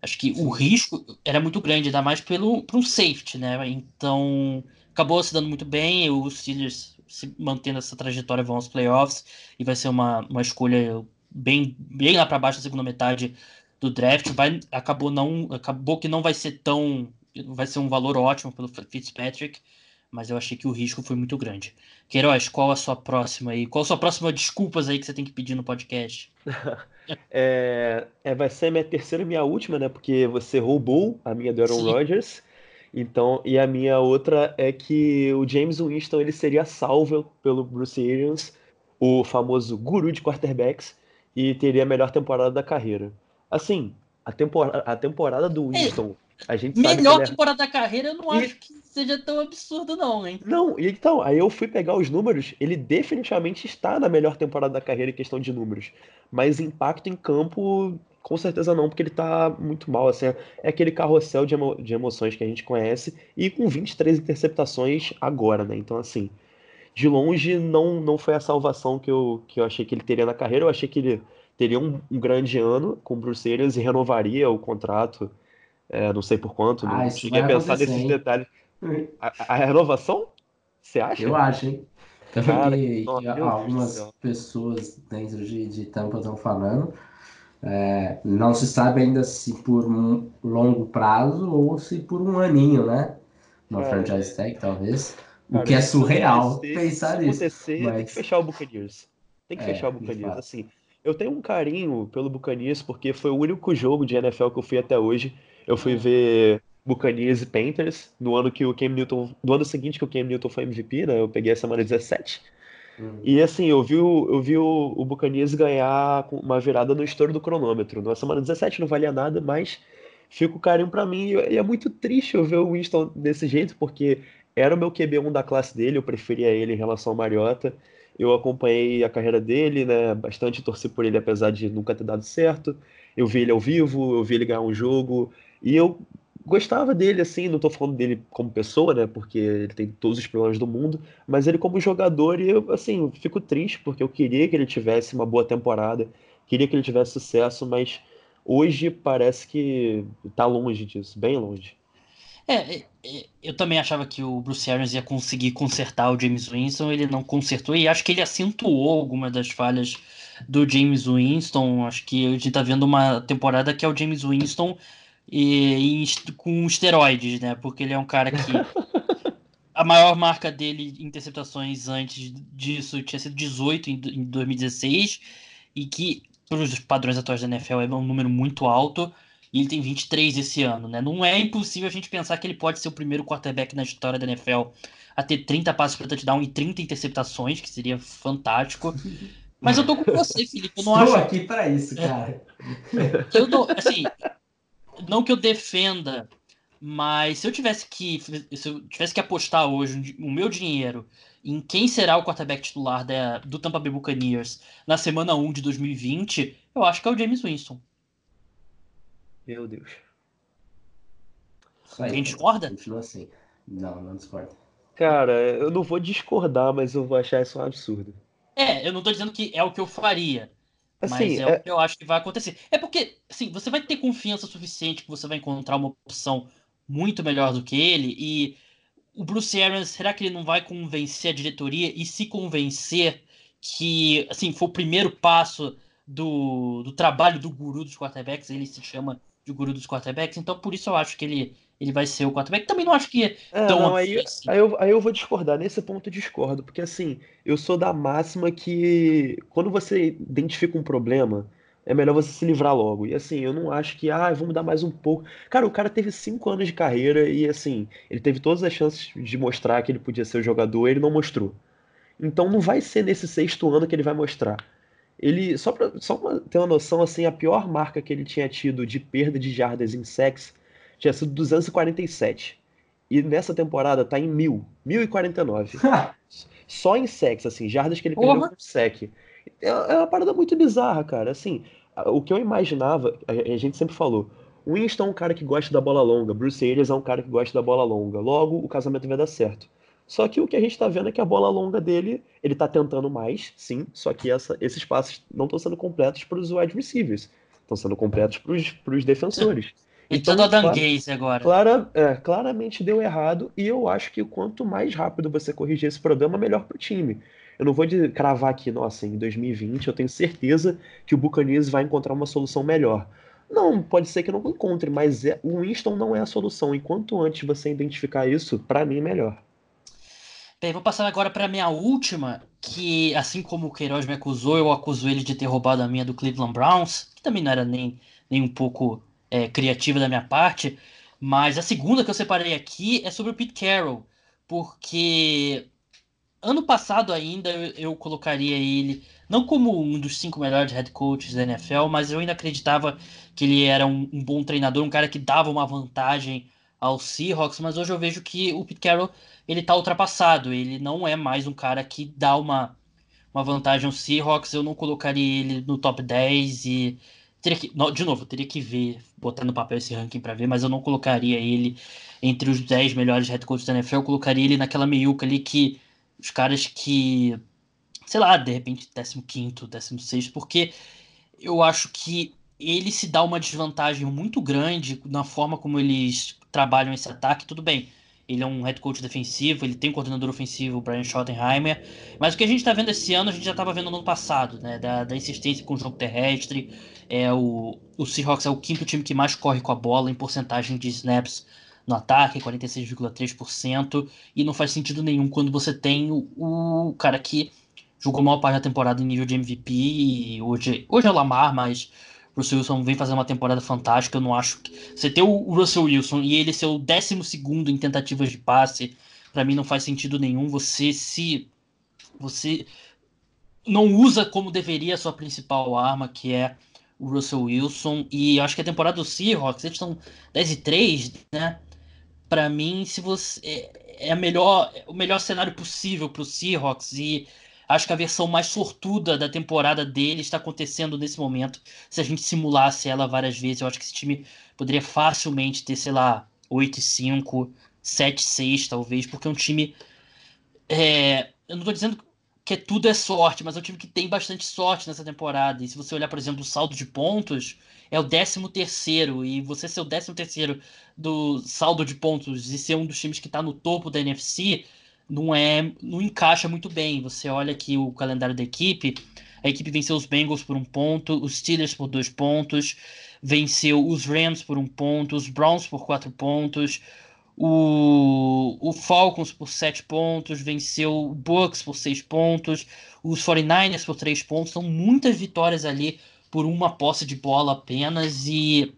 acho que o risco era muito grande, ainda mais pelo para um safety, né? Então acabou se dando muito bem, os Steelers se mantendo essa trajetória vão aos playoffs e vai ser uma, uma escolha bem, bem lá para baixo na segunda metade do draft. Vai, acabou, não, acabou que não vai ser tão. Vai ser um valor ótimo pelo Fitzpatrick, mas eu achei que o risco foi muito grande. Queiroz, qual a sua próxima aí? Qual a sua próxima desculpas aí que você tem que pedir no podcast? *laughs* é, é, vai ser minha terceira e minha última, né? Porque você roubou a minha do Aaron Rodgers. Então, e a minha outra é que o James Winston ele seria salvo pelo Bruce Arians, o famoso guru de quarterbacks, e teria a melhor temporada da carreira. Assim, a, tempora a temporada do é, Winston, a gente Melhor é temporada da carreira, eu não e... acho que seja tão absurdo, não, hein? Não, então, aí eu fui pegar os números, ele definitivamente está na melhor temporada da carreira em questão de números. Mas impacto em campo, com certeza não, porque ele tá muito mal. Assim, é aquele carrossel de, emo de emoções que a gente conhece, e com 23 interceptações agora, né? Então, assim, de longe não, não foi a salvação que eu, que eu achei que ele teria na carreira. Eu achei que ele teria um, um grande ano com o Bruce Arians e renovaria o contrato, é, não sei por quanto, ah, não cheguei a pensar nesses detalhes. A, a, renovação? Você acha? Eu acho, hein? Cara, que, algumas pessoas dentro de, de Tampa estão falando. É, não se sabe ainda se por um longo prazo ou se por um aninho, né? É, franchise tag, talvez. Cara, o que é surreal pensar nisso. Mas... Tem que fechar o Buccaneers. Tem que é, fechar o Buccaneers. Assim, eu tenho um carinho pelo Buccaneers porque foi o único jogo de NFL que eu fui até hoje. Eu fui ver Buccaneers e Panthers no ano que o Cam Newton, no ano seguinte que o Cam Newton foi MVP, né? Eu peguei a semana 17. Uhum. E assim, eu vi, o, eu vi o, o Buccaneers ganhar uma virada no estouro do cronômetro. Na semana 17 não valia nada, mas fica o carinho para mim. E é muito triste eu ver o Winston desse jeito, porque era o meu QB1 da classe dele, eu preferia ele em relação ao Mariota. Eu acompanhei a carreira dele, né? Bastante torci por ele, apesar de nunca ter dado certo. Eu vi ele ao vivo, eu vi ele ganhar um jogo. E eu gostava dele, assim, não tô falando dele como pessoa, né? Porque ele tem todos os problemas do mundo, mas ele como jogador, e eu, assim, fico triste, porque eu queria que ele tivesse uma boa temporada, queria que ele tivesse sucesso, mas hoje parece que tá longe disso, bem longe. É, é, é, eu também achava que o Bruce Arians ia conseguir consertar o James Winston, ele não consertou, e acho que ele acentuou algumas das falhas do James Winston. Acho que a gente tá vendo uma temporada que é o James Winston e, e com esteroides, né? Porque ele é um cara que. *laughs* a maior marca dele em interceptações antes disso tinha sido 18 em, em 2016, e que, para os padrões atuais da NFL, é um número muito alto e ele tem 23 esse ano, né? Não é impossível a gente pensar que ele pode ser o primeiro quarterback na história da NFL a ter 30 passos para touchdown e 30 interceptações, que seria fantástico. Mas eu tô com você, Felipe. Eu não Estou acho... aqui para isso, cara. Eu não, assim, não que eu defenda, mas se eu tivesse que se eu tivesse que apostar hoje o meu dinheiro em quem será o quarterback titular da, do Tampa Bay Buccaneers na semana 1 de 2020, eu acho que é o James Winston. Meu Deus. Alguém discorda? Continua assim. Não, não discorda. Cara, eu não vou discordar, mas eu vou achar isso um absurdo. É, eu não tô dizendo que é o que eu faria. Assim, mas é, é, o que eu acho que vai acontecer. É porque, assim, você vai ter confiança suficiente que você vai encontrar uma opção muito melhor do que ele. E o Bruce Arians, será que ele não vai convencer a diretoria e se convencer que, assim, foi o primeiro passo do, do trabalho do guru dos quarterbacks? Ele se chama de guru dos quarterbacks, então por isso eu acho que ele, ele vai ser o quarterback. Também não acho que é, é tão não, aí, aí, eu, aí eu vou discordar, nesse ponto eu discordo, porque assim, eu sou da máxima que quando você identifica um problema, é melhor você se livrar logo. E assim, eu não acho que, ah, vamos dar mais um pouco. Cara, o cara teve cinco anos de carreira e assim, ele teve todas as chances de mostrar que ele podia ser o jogador, ele não mostrou. Então não vai ser nesse sexto ano que ele vai mostrar. Ele, só para só pra ter uma noção, assim, a pior marca que ele tinha tido de perda de jardas em sex tinha sido 247. E nessa temporada tá em 1000, 1049. *laughs* só em sex, assim, jardas que ele perdeu com sec. É, é uma parada muito bizarra, cara. Assim, o que eu imaginava, a gente sempre falou, o Winston é um cara que gosta da bola longa, Bruce Arians é um cara que gosta da bola longa. Logo, o casamento vai dar certo. Só que o que a gente está vendo é que a bola longa dele, ele está tentando mais, sim, só que essa, esses passes não estão sendo completos para os wide receivers, estão sendo completos para os defensores. E então, todo Adam Gaze agora. Clara, é, claramente deu errado, e eu acho que quanto mais rápido você corrigir esse problema, melhor para o time. Eu não vou cravar aqui, nossa, em 2020 eu tenho certeza que o Buccaneers vai encontrar uma solução melhor. Não, pode ser que não encontre, mas é, o Winston não é a solução. Enquanto antes você identificar isso, para mim é melhor. Bem, vou passar agora para minha última, que assim como o Queiroz me acusou, eu acuso ele de ter roubado a minha do Cleveland Browns, que também não era nem, nem um pouco é, criativa da minha parte. Mas a segunda que eu separei aqui é sobre o Pete Carroll, porque ano passado ainda eu, eu colocaria ele não como um dos cinco melhores head coaches da NFL, mas eu ainda acreditava que ele era um, um bom treinador, um cara que dava uma vantagem aos Seahawks, mas hoje eu vejo que o Pete Carroll ele tá ultrapassado. Ele não é mais um cara que dá uma, uma vantagem ao Seahawks. Eu não colocaria ele no top 10 e. Teria que, de novo, teria que ver, botar no papel esse ranking para ver, mas eu não colocaria ele entre os 10 melhores head coaches da NFL. Eu colocaria ele naquela meiuca ali que os caras que, sei lá, de repente 15, 16, porque eu acho que ele se dá uma desvantagem muito grande na forma como eles trabalham esse ataque. Tudo bem, ele é um head coach defensivo, ele tem um coordenador ofensivo, o Brian Schottenheimer. Mas o que a gente está vendo esse ano, a gente já estava vendo no ano passado, né? Da, da insistência com o jogo terrestre. É o, o Seahawks é o quinto time que mais corre com a bola em porcentagem de snaps no ataque, 46,3%. E não faz sentido nenhum quando você tem o, o cara que jogou maior parte da temporada em nível de MVP. E hoje, hoje é o Lamar, mas Russell Wilson vem fazendo uma temporada fantástica. Eu não acho que. Você ter o Russell Wilson e ele ser o 12 em tentativas de passe, para mim não faz sentido nenhum. Você se. Você não usa como deveria a sua principal arma, que é o Russell Wilson. E acho que a temporada do Seahawks, eles estão 10 e 3, né? Para mim, se você. É, é melhor, o melhor cenário possível para Seahawks. E Acho que a versão mais sortuda da temporada dele está acontecendo nesse momento. Se a gente simulasse ela várias vezes, eu acho que esse time poderia facilmente ter, sei lá, 8 5, 7 6 talvez, porque é um time. É, eu não estou dizendo que tudo é sorte, mas é um time que tem bastante sorte nessa temporada. E se você olhar, por exemplo, o saldo de pontos, é o 13 terceiro e você ser o 13 terceiro do saldo de pontos e ser um dos times que está no topo da NFC, não é não encaixa muito bem. Você olha aqui o calendário da equipe, a equipe venceu os Bengals por um ponto, os Steelers por dois pontos, venceu os Rams por um ponto, os Browns por quatro pontos, o, o Falcons por sete pontos, venceu o Bucks por seis pontos, os 49ers por três pontos. São muitas vitórias ali por uma posse de bola apenas e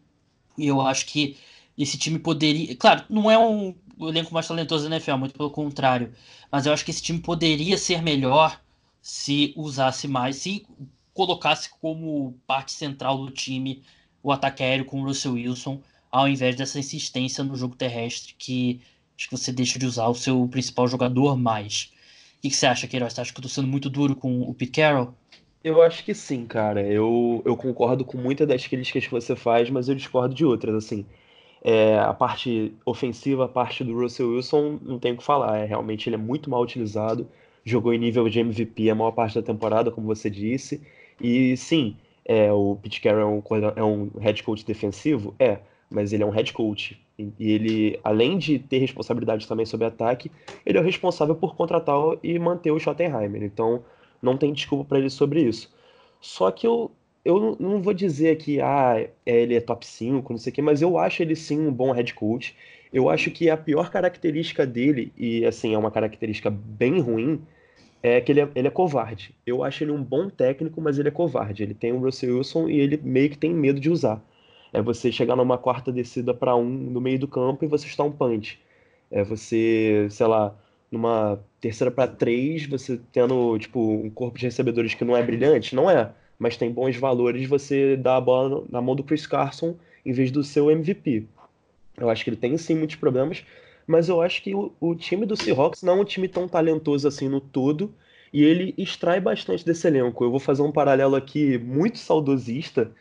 eu acho que esse time poderia. Claro, não é um o elenco mais talentoso da NFL, muito pelo contrário. Mas eu acho que esse time poderia ser melhor se usasse mais, se colocasse como parte central do time o ataque aéreo com o Russell Wilson, ao invés dessa insistência no jogo terrestre que acho que você deixa de usar o seu principal jogador mais. O que, você acha, Queiroz? Você acha que eu tô sendo muito duro com o Pete Carroll? Eu acho que sim, cara. Eu, eu concordo com muitas das críticas que você faz, mas eu discordo de outras. Assim, é, a parte ofensiva, a parte do Russell Wilson, não tem o que falar. É, realmente ele é muito mal utilizado. Jogou em nível de MVP a maior parte da temporada, como você disse. E sim, é, o Pete Carroll é um, é um head coach defensivo? É, mas ele é um head coach. E ele, além de ter responsabilidade também sobre ataque, ele é o responsável por contratar e manter o Schottenheimer. Então, não tem desculpa para ele sobre isso. Só que eu, eu não vou dizer que ah, é, ele é top 5, não sei o quê, mas eu acho ele sim um bom head coach. Eu acho que a pior característica dele, e assim, é uma característica bem ruim, é que ele é, ele é covarde. Eu acho ele um bom técnico, mas ele é covarde. Ele tem o Russell Wilson e ele meio que tem medo de usar. É você chegar numa quarta descida para um no meio do campo e você está um punch. É você, sei lá, numa terceira para três, você tendo tipo um corpo de recebedores que não é brilhante, não é mas tem bons valores você dar a bola na mão do Chris Carson em vez do seu MVP. Eu acho que ele tem sim muitos problemas, mas eu acho que o, o time do Seahawks não é um time tão talentoso assim no todo, e ele extrai bastante desse elenco. Eu vou fazer um paralelo aqui muito saudosista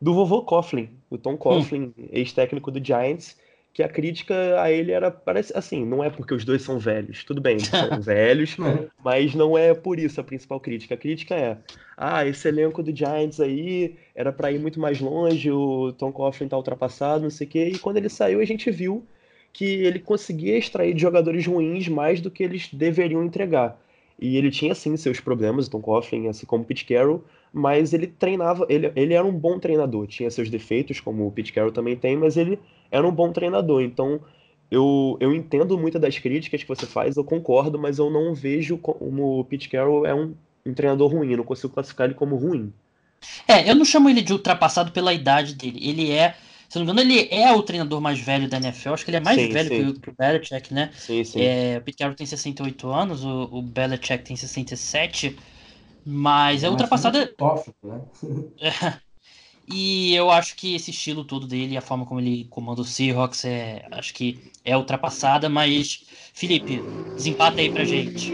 do vovô Coughlin, o Tom Coughlin, hum. ex-técnico do Giants, que a crítica a ele era parece assim, não é porque os dois são velhos, tudo bem, são *laughs* velhos, é. mas não é por isso a principal crítica. A crítica é: ah, esse elenco do Giants aí era para ir muito mais longe, o Tom Coughlin tá ultrapassado, não sei o quê, e quando ele saiu a gente viu que ele conseguia extrair de jogadores ruins mais do que eles deveriam entregar. E ele tinha sim seus problemas, o Tom Coughlin, assim como o Pete Carroll, mas ele treinava, ele, ele era um bom treinador, tinha seus defeitos, como o Pete Carroll também tem, mas ele era um bom treinador. Então, eu, eu entendo muitas das críticas que você faz, eu concordo, mas eu não vejo como o Pete Carroll é um, um treinador ruim, eu não consigo classificar ele como ruim. É, eu não chamo ele de ultrapassado pela idade dele. Ele é, se não me engano, ele é o treinador mais velho da NFL. Acho que ele é mais sim, velho sim. Que, o, que o Belichick, né? Sim, sim. É, o Pete Carroll tem 68 anos, o, o Belichick tem 67. Mas é ultrapassada. Né? *laughs* E eu acho que esse estilo todo dele, a forma como ele comanda o Seahawks, é, acho que é ultrapassada, mas Felipe, desempata aí pra gente.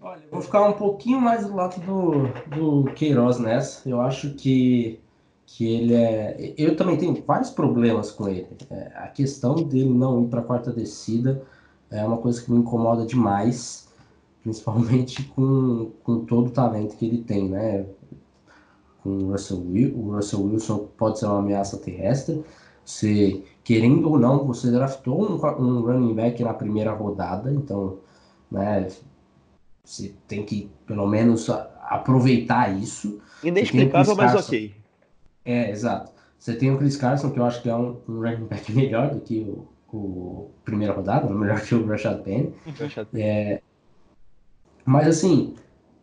Olha, eu vou ficar um pouquinho mais do lado do, do Queiroz nessa. Eu acho que, que ele é. Eu também tenho vários problemas com ele. É, a questão dele não ir para a quarta descida é uma coisa que me incomoda demais, *laughs* principalmente com, com todo o talento que ele tem, né? com o Russell, o Russell Wilson pode ser uma ameaça terrestre. Você, querendo ou não, você draftou um, um running back na primeira rodada, então né, você tem que pelo menos aproveitar isso. Inexplicável, mas ok. É, exato. Você tem o Chris Carson, que eu acho que é um, um running back *laughs* melhor do que o, o primeira rodada, melhor *laughs* que o Rashad Penny. É, mas assim,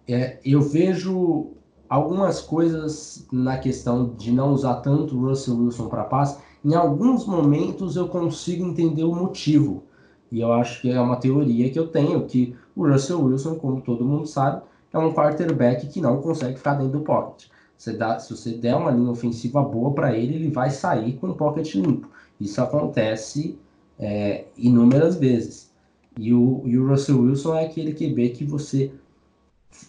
é, eu vejo algumas coisas na questão de não usar tanto o Russell Wilson para passe, em alguns momentos eu consigo entender o motivo. E eu acho que é uma teoria que eu tenho, que o Russell Wilson, como todo mundo sabe, é um quarterback que não consegue ficar dentro do pocket. Você dá, se você der uma linha ofensiva boa para ele, ele vai sair com o pocket limpo. Isso acontece é, inúmeras vezes. E o, e o Russell Wilson é aquele QB que você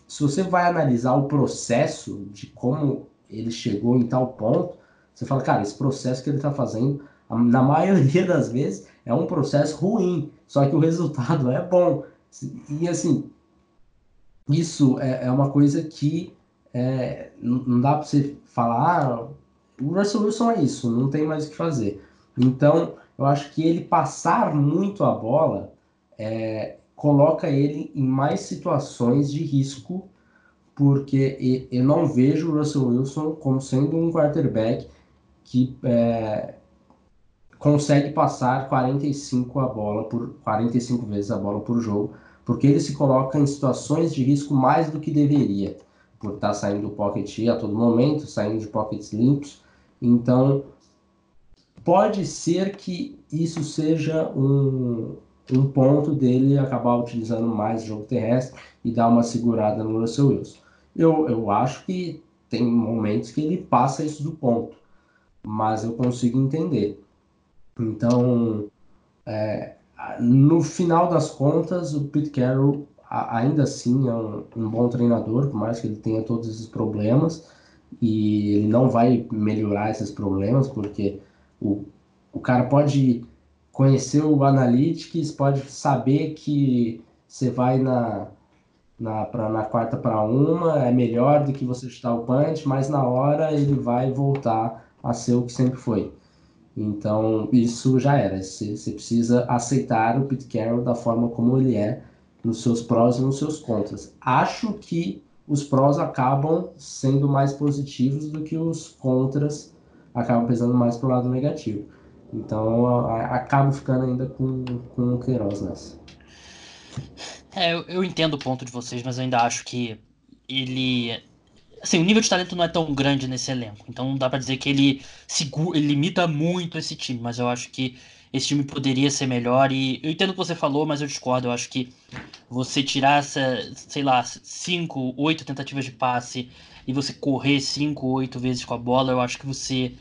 se você vai analisar o processo de como ele chegou em tal ponto, você fala, cara, esse processo que ele está fazendo, na maioria *laughs* das vezes, é um processo ruim, só que o resultado é bom. E assim, isso é, é uma coisa que é, não dá para você falar, ah, o Russell Wilson é isso, não tem mais o que fazer. Então, eu acho que ele passar muito a bola é, coloca ele em mais situações de risco, porque eu não vejo o Russell Wilson como sendo um quarterback que é, consegue passar 45 a bola por 45 vezes a bola por jogo, porque ele se coloca em situações de risco mais do que deveria, por estar tá saindo do pocket a todo momento, saindo de pockets limpos. Então, pode ser que isso seja um, um ponto dele acabar utilizando mais jogo terrestre e dar uma segurada no Russell Wilson. Eu, eu acho que tem momentos que ele passa isso do ponto, mas eu consigo entender. Então, é, no final das contas, o Pete Carroll ainda assim é um, um, bom treinador, por mais que ele tenha todos esses problemas, e ele não vai melhorar esses problemas, porque o, o cara pode conhecer o Analytics, pode saber que você vai na, na, pra, na quarta para uma, é melhor do que você chutar o punch, mas na hora ele vai voltar a ser o que sempre foi. Então, isso já era. Você, você precisa aceitar o Pete Carroll da forma como ele é, nos seus prós e nos seus contras. Acho que os prós acabam sendo mais positivos do que os contras acabam pesando mais para o lado negativo. Então acabo ficando ainda com, com o Queiroz nessa. É, eu, eu entendo o ponto de vocês, mas eu ainda acho que ele. Assim, o nível de talento não é tão grande nesse elenco. Então não dá para dizer que ele, segura, ele limita muito esse time, mas eu acho que esse time poderia ser melhor. E eu entendo o que você falou, mas eu discordo. Eu acho que você tirar sei lá, 5, 8 tentativas de passe e você correr 5, 8 vezes com a bola, eu acho que você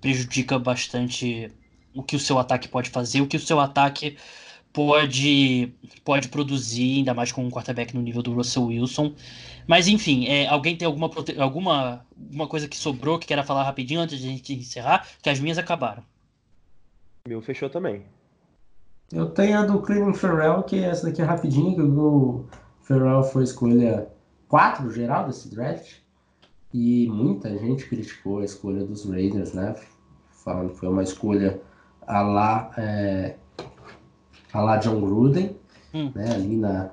prejudica bastante o que o seu ataque pode fazer, o que o seu ataque pode pode produzir, ainda mais com um quarterback no nível do Russell Wilson. Mas enfim, é, alguém tem alguma, alguma uma coisa que sobrou que queira falar rapidinho antes de a gente encerrar? Que as minhas acabaram. Meu fechou também. Eu tenho a do Cleveland Ferrell, que é essa daqui é rapidinho, que o Ferrell foi escolha 4 geral desse draft. E muita gente criticou a escolha dos Raiders, né? Falando que foi uma escolha a lá, é, a lá John Gruden, hum. né? Ali na,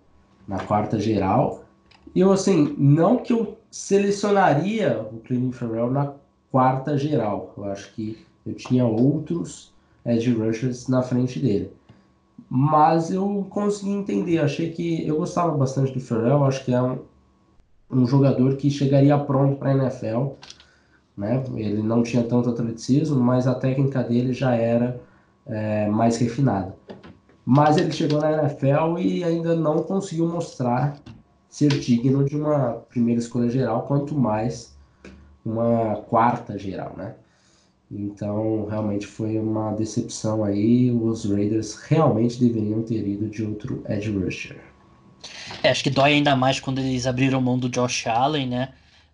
na quarta geral. E eu, assim, não que eu selecionaria o Cleveland Ferrell na quarta geral. Eu acho que eu tinha outros edge rushers na frente dele. Mas eu consegui entender, achei que eu gostava bastante do Ferrell, acho que é um, um jogador que chegaria pronto para a NFL. Né? Ele não tinha tanto atleticismo, mas a técnica dele já era é, mais refinada. Mas ele chegou na NFL e ainda não conseguiu mostrar ser digno de uma primeira escolha geral, quanto mais uma quarta geral, né? Então, realmente foi uma decepção aí. Os Raiders realmente deveriam ter ido de outro edge rusher. É, acho que dói ainda mais quando eles abriram mão do Josh Allen, né?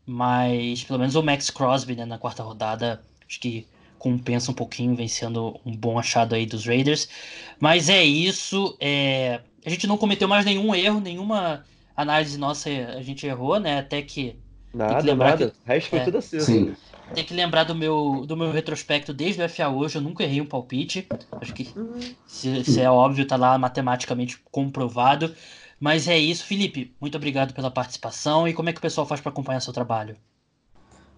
Mas pelo menos o Max Crosby, né, na quarta rodada, acho que compensa um pouquinho, vencendo um bom achado aí dos Raiders. Mas é isso. É... A gente não cometeu mais nenhum erro, nenhuma análise nossa a gente errou, né? Até que. Nada, nada. Que... O resto foi é, tudo assim. Sim. Tem que lembrar do meu, do meu retrospecto desde o FA hoje, eu nunca errei um palpite. Acho que se, se é óbvio, tá lá matematicamente comprovado. Mas é isso, Felipe. Muito obrigado pela participação. E como é que o pessoal faz para acompanhar seu trabalho?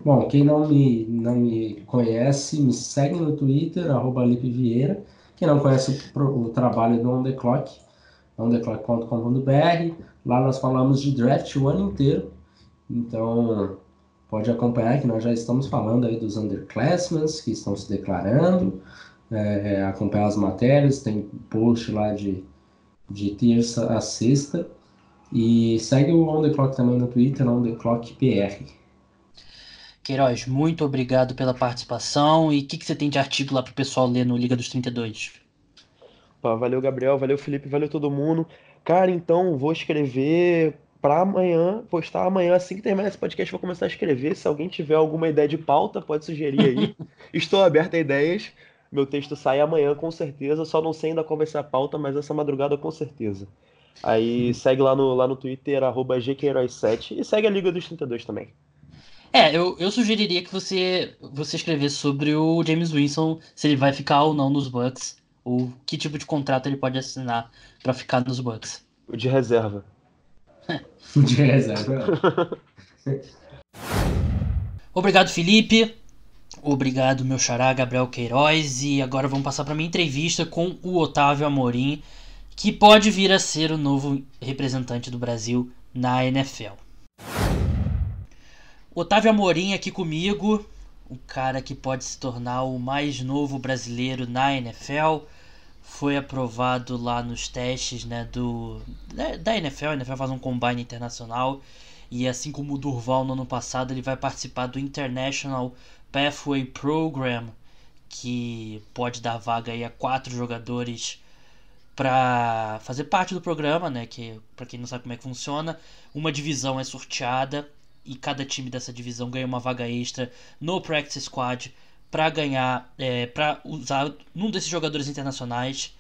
Bom, quem não me, não me conhece, me segue no Twitter, arroba Vieira. Quem não conhece o, o trabalho do On The Clock, ontheclock.com.br. Lá nós falamos de draft o ano inteiro. Então, pode acompanhar que nós já estamos falando aí dos underclassmen que estão se declarando. É, acompanhar as matérias, tem post lá de de terça a sexta. E segue o On The Clock também no Twitter, On The Clock PR. Queiroz, muito obrigado pela participação. E o que, que você tem de artigo lá para o pessoal ler no Liga dos 32? Pá, valeu, Gabriel. Valeu, Felipe. Valeu todo mundo. Cara, então vou escrever para amanhã, postar amanhã, assim que terminar esse podcast, vou começar a escrever. Se alguém tiver alguma ideia de pauta, pode sugerir aí. *laughs* Estou aberto a ideias. Meu texto sai amanhã, com certeza. Só não sei ainda qual vai ser a pauta, mas essa madrugada com certeza. Aí segue lá no, lá no Twitter, arroba gqueiroz7 e segue a Liga dos 32 também. É, eu, eu sugeriria que você, você escrevesse sobre o James Winston, se ele vai ficar ou não nos Bucks, ou que tipo de contrato ele pode assinar para ficar nos Bucks. O de reserva. *laughs* de reserva. *laughs* Obrigado, Felipe. Obrigado, meu xará Gabriel Queiroz. E agora vamos passar para minha entrevista com o Otávio Amorim, que pode vir a ser o novo representante do Brasil na NFL. Otávio Amorim aqui comigo, o cara que pode se tornar o mais novo brasileiro na NFL. Foi aprovado lá nos testes né, do, da NFL. A NFL faz um combine internacional. E assim como o Durval no ano passado, ele vai participar do International Pathway Program, que pode dar vaga aí a quatro jogadores para fazer parte do programa, né? Que para quem não sabe como é que funciona, uma divisão é sorteada e cada time dessa divisão ganha uma vaga extra no Practice Squad para ganhar, é, para usar num desses jogadores internacionais.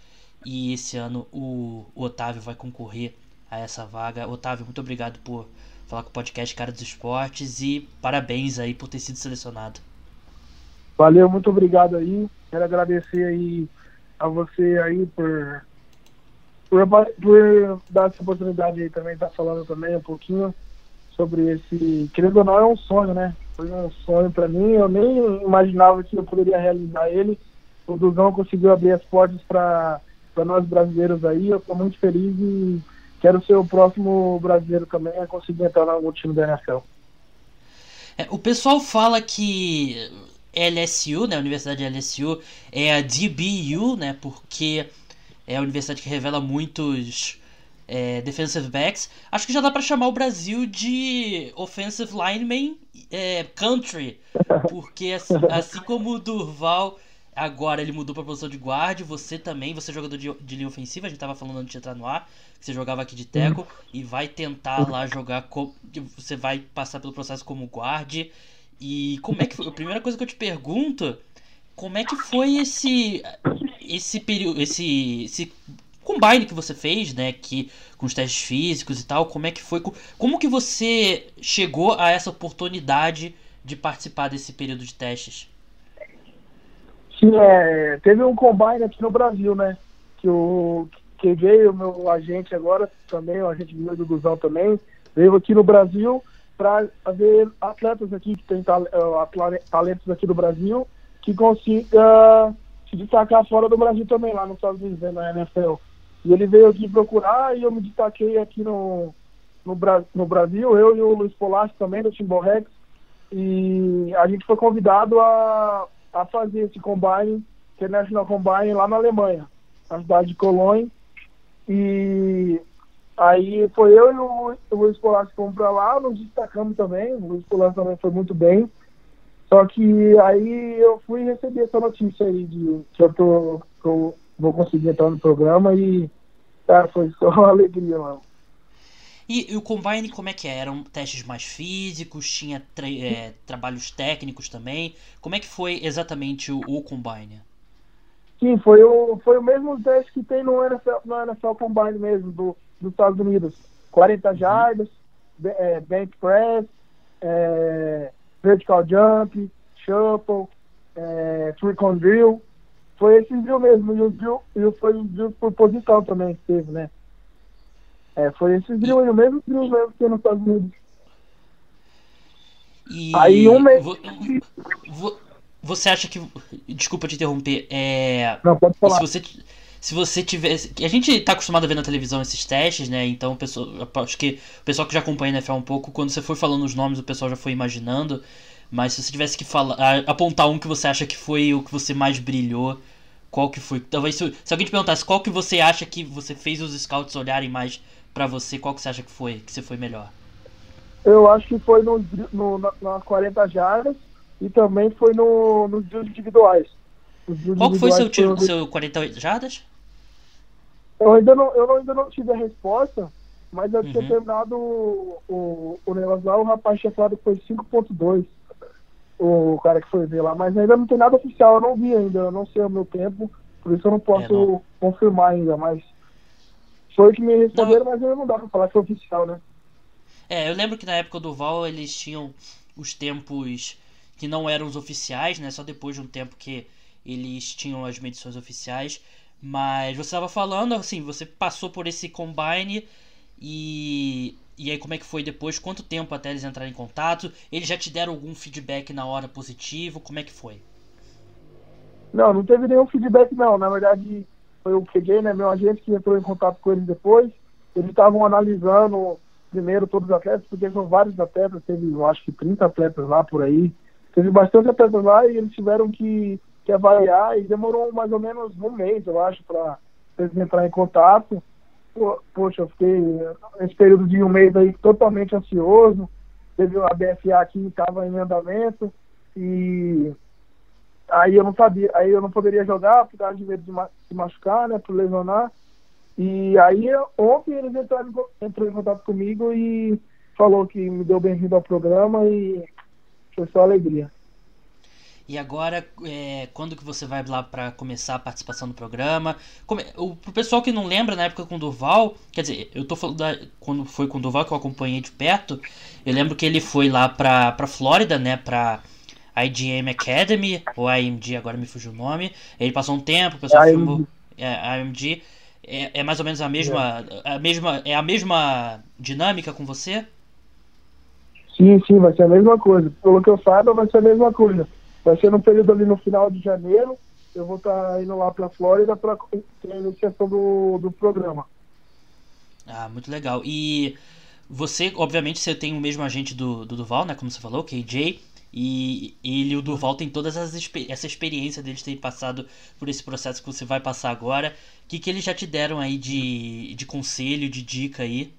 E esse ano o, o Otávio vai concorrer a essa vaga. Otávio, muito obrigado por falar com o podcast Cara dos Esportes e parabéns aí por ter sido selecionado. Valeu, muito obrigado aí. Quero agradecer aí a você aí por, por, por dar essa oportunidade aí também, estar tá falando também um pouquinho sobre esse. Querendo ou não, é um sonho, né? Foi um sonho para mim, eu nem imaginava que eu poderia realizar ele. O Duzão conseguiu abrir as portas para nós brasileiros aí. Eu estou muito feliz e quero ser o próximo brasileiro também a conseguir entrar no time da NFL. É, o pessoal fala que LSU, né? A Universidade LSU é a DBU, né? Porque é a universidade que revela muitos é, defensive backs. Acho que já dá para chamar o Brasil de offensive lineman é, country, porque assim, *laughs* assim, como o Durval agora ele mudou para posição de guarda, você também, você é jogador de, de linha ofensiva, a gente tava falando antes de entrar no ar, que você jogava aqui de teco e vai tentar lá jogar, com, você vai passar pelo processo como guarde. E como é que foi? A primeira coisa que eu te pergunto, como é que foi esse esse período, esse, esse combine que você fez, né, que com os testes físicos e tal, como é que foi, como que você chegou a essa oportunidade de participar desse período de testes? Sim, é, teve um combine aqui no Brasil, né, que o KJ, o meu agente agora também, o agente do Guzão também, veio aqui no Brasil para haver atletas aqui que tem uh, talentos aqui do Brasil que consiga se destacar fora do Brasil também, lá nos Estados Unidos, né, na NFL. E ele veio aqui procurar e eu me destaquei aqui no, no, no Brasil, eu e o Luiz Polasco também, do Timbal Rex, e a gente foi convidado a, a fazer esse combine, International Combine, lá na Alemanha, na cidade de Cologne. E Aí foi eu e o, o Luiz Polasco fomos pra lá, nos destacamos também, o Luiz Polasco também foi muito bem. Só que aí eu fui receber essa notícia aí de que eu, tô, que eu vou conseguir entrar no programa e, cara, foi só *laughs* uma alegria, mano. E, e, o Combine, como é que é? Eram testes mais físicos? Tinha é, trabalhos técnicos também? Como é que foi exatamente o, o Combine? Sim, foi o, foi o mesmo teste que tem no NFL, no NFL Combine mesmo, do, dos Estados Unidos. 40 jardas, é, bench press, é, vertical jump, shuffle, é, three con drill. Foi esse drill mesmo, e o drill, e foi o drill por posição também que teve, né? É, foi esse drill aí, o mesmo drill mesmo que nos Estados Unidos. E aí um mês. Você acha que. Desculpa te interromper. É... Não, pode falar. Se você se você tivesse. A gente tá acostumado a ver na televisão esses testes, né? Então, pessoa, acho que o pessoal que já acompanha a NFL um pouco, quando você foi falando os nomes, o pessoal já foi imaginando. Mas se você tivesse que falar, apontar um que você acha que foi o que você mais brilhou, qual que foi? Talvez se, se alguém te perguntasse qual que você acha que você fez os scouts olharem mais para você, qual que você acha que foi, que você foi melhor? Eu acho que foi no, no, nas 40 jardas e também foi no, nos drills individuais. Qual que foi seu tiro, seu 48 jardas? Eu ainda não, eu ainda não tive a resposta, mas eu uhum. tinha terminado o, o, o negócio lá, o rapaz tinha falado que foi 5.2, o cara que foi ver lá, mas ainda não tem nada oficial, eu não vi ainda, eu não sei o meu tempo, por isso eu não posso é, não. confirmar ainda, mas foi que me responderam, não, mas ainda não dá pra falar que é oficial, né? É, eu lembro que na época do Val eles tinham os tempos que não eram os oficiais, né? Só depois de um tempo que eles tinham as medições oficiais. Mas você estava falando, assim, você passou por esse combine e. E aí como é que foi depois? Quanto tempo até eles entrarem em contato? Eles já te deram algum feedback na hora positivo? Como é que foi? Não, não teve nenhum feedback não. Na verdade, foi o QG, né, meu agente, que entrou em contato com eles depois. Eles estavam analisando primeiro todos os atletas, porque são vários atletas, teve eu acho que 30 atletas lá por aí. Teve bastante atletas lá e eles tiveram que que avaliar e demorou mais ou menos um mês, eu acho, para eles entrar em contato. Poxa, eu fiquei nesse período de um mês aí totalmente ansioso. Teve a BFA aqui estava em andamento e aí eu não sabia, aí eu não poderia jogar por causa de medo de machucar, né, por lesionar. E aí ontem eles entraram, entrou em contato comigo e falou que me deu bem-vindo ao programa e foi só alegria. E agora, é, quando que você vai lá para começar a participação do programa? Como, o, pro pessoal que não lembra, na época com o Duval, quer dizer, eu tô falando da, quando foi com o Duval que eu acompanhei de perto, eu lembro que ele foi lá pra, pra Flórida, né, pra IGM Academy, ou IMG, agora me fugiu o nome. Ele passou um tempo, o pessoal filmou. É, IMG. É, é, mais ou menos a mesma, é. a mesma. É a mesma dinâmica com você? Sim, sim, vai ser a mesma coisa. Pelo que eu saiba, vai ser a mesma coisa. Vai ser no período ali no final de janeiro. Eu vou estar tá indo lá para a Flórida para a iniciação do, do programa. Ah, muito legal. E você, obviamente, você tem o mesmo agente do, do Duval, né? Como você falou, KJ. E ele e o Durval tem toda essa experiência deles terem passado por esse processo que você vai passar agora. O que, que eles já te deram aí de, de conselho, de dica aí?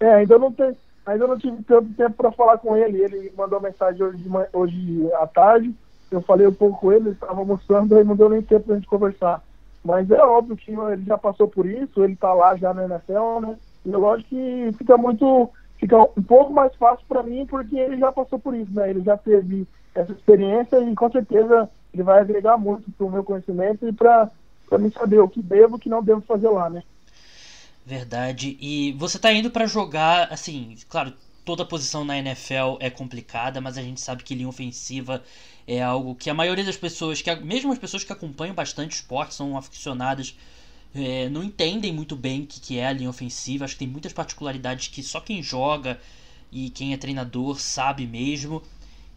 É, ainda não, tem, ainda não tive tanto tempo para falar com ele. Ele mandou mensagem hoje, hoje à tarde. Eu falei um pouco com ele, ele estava almoçando e não deu nem tempo para a gente conversar. Mas é óbvio que ele já passou por isso, ele está lá já na NFL, né? E lógico que fica muito fica um pouco mais fácil para mim porque ele já passou por isso, né? Ele já teve essa experiência e com certeza ele vai agregar muito para o meu conhecimento e para mim saber o que devo e o que não devo fazer lá, né? Verdade. E você está indo para jogar, assim, claro, toda posição na NFL é complicada, mas a gente sabe que linha ofensiva é algo que a maioria das pessoas, que mesmo as pessoas que acompanham bastante esporte, são aficionadas é, não entendem muito bem o que, que é a linha ofensiva. Acho que tem muitas particularidades que só quem joga e quem é treinador sabe mesmo.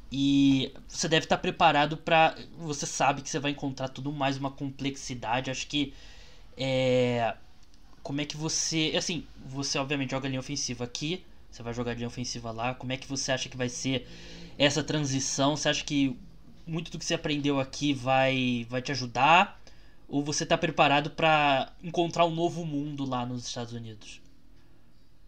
E você deve estar preparado para. Você sabe que você vai encontrar tudo mais uma complexidade. Acho que. É, como é que você. Assim, você obviamente joga linha ofensiva aqui. Você vai jogar linha ofensiva lá. Como é que você acha que vai ser essa transição? Você acha que muito do que você aprendeu aqui vai, vai te ajudar? Ou você está preparado para encontrar um novo mundo lá nos Estados Unidos?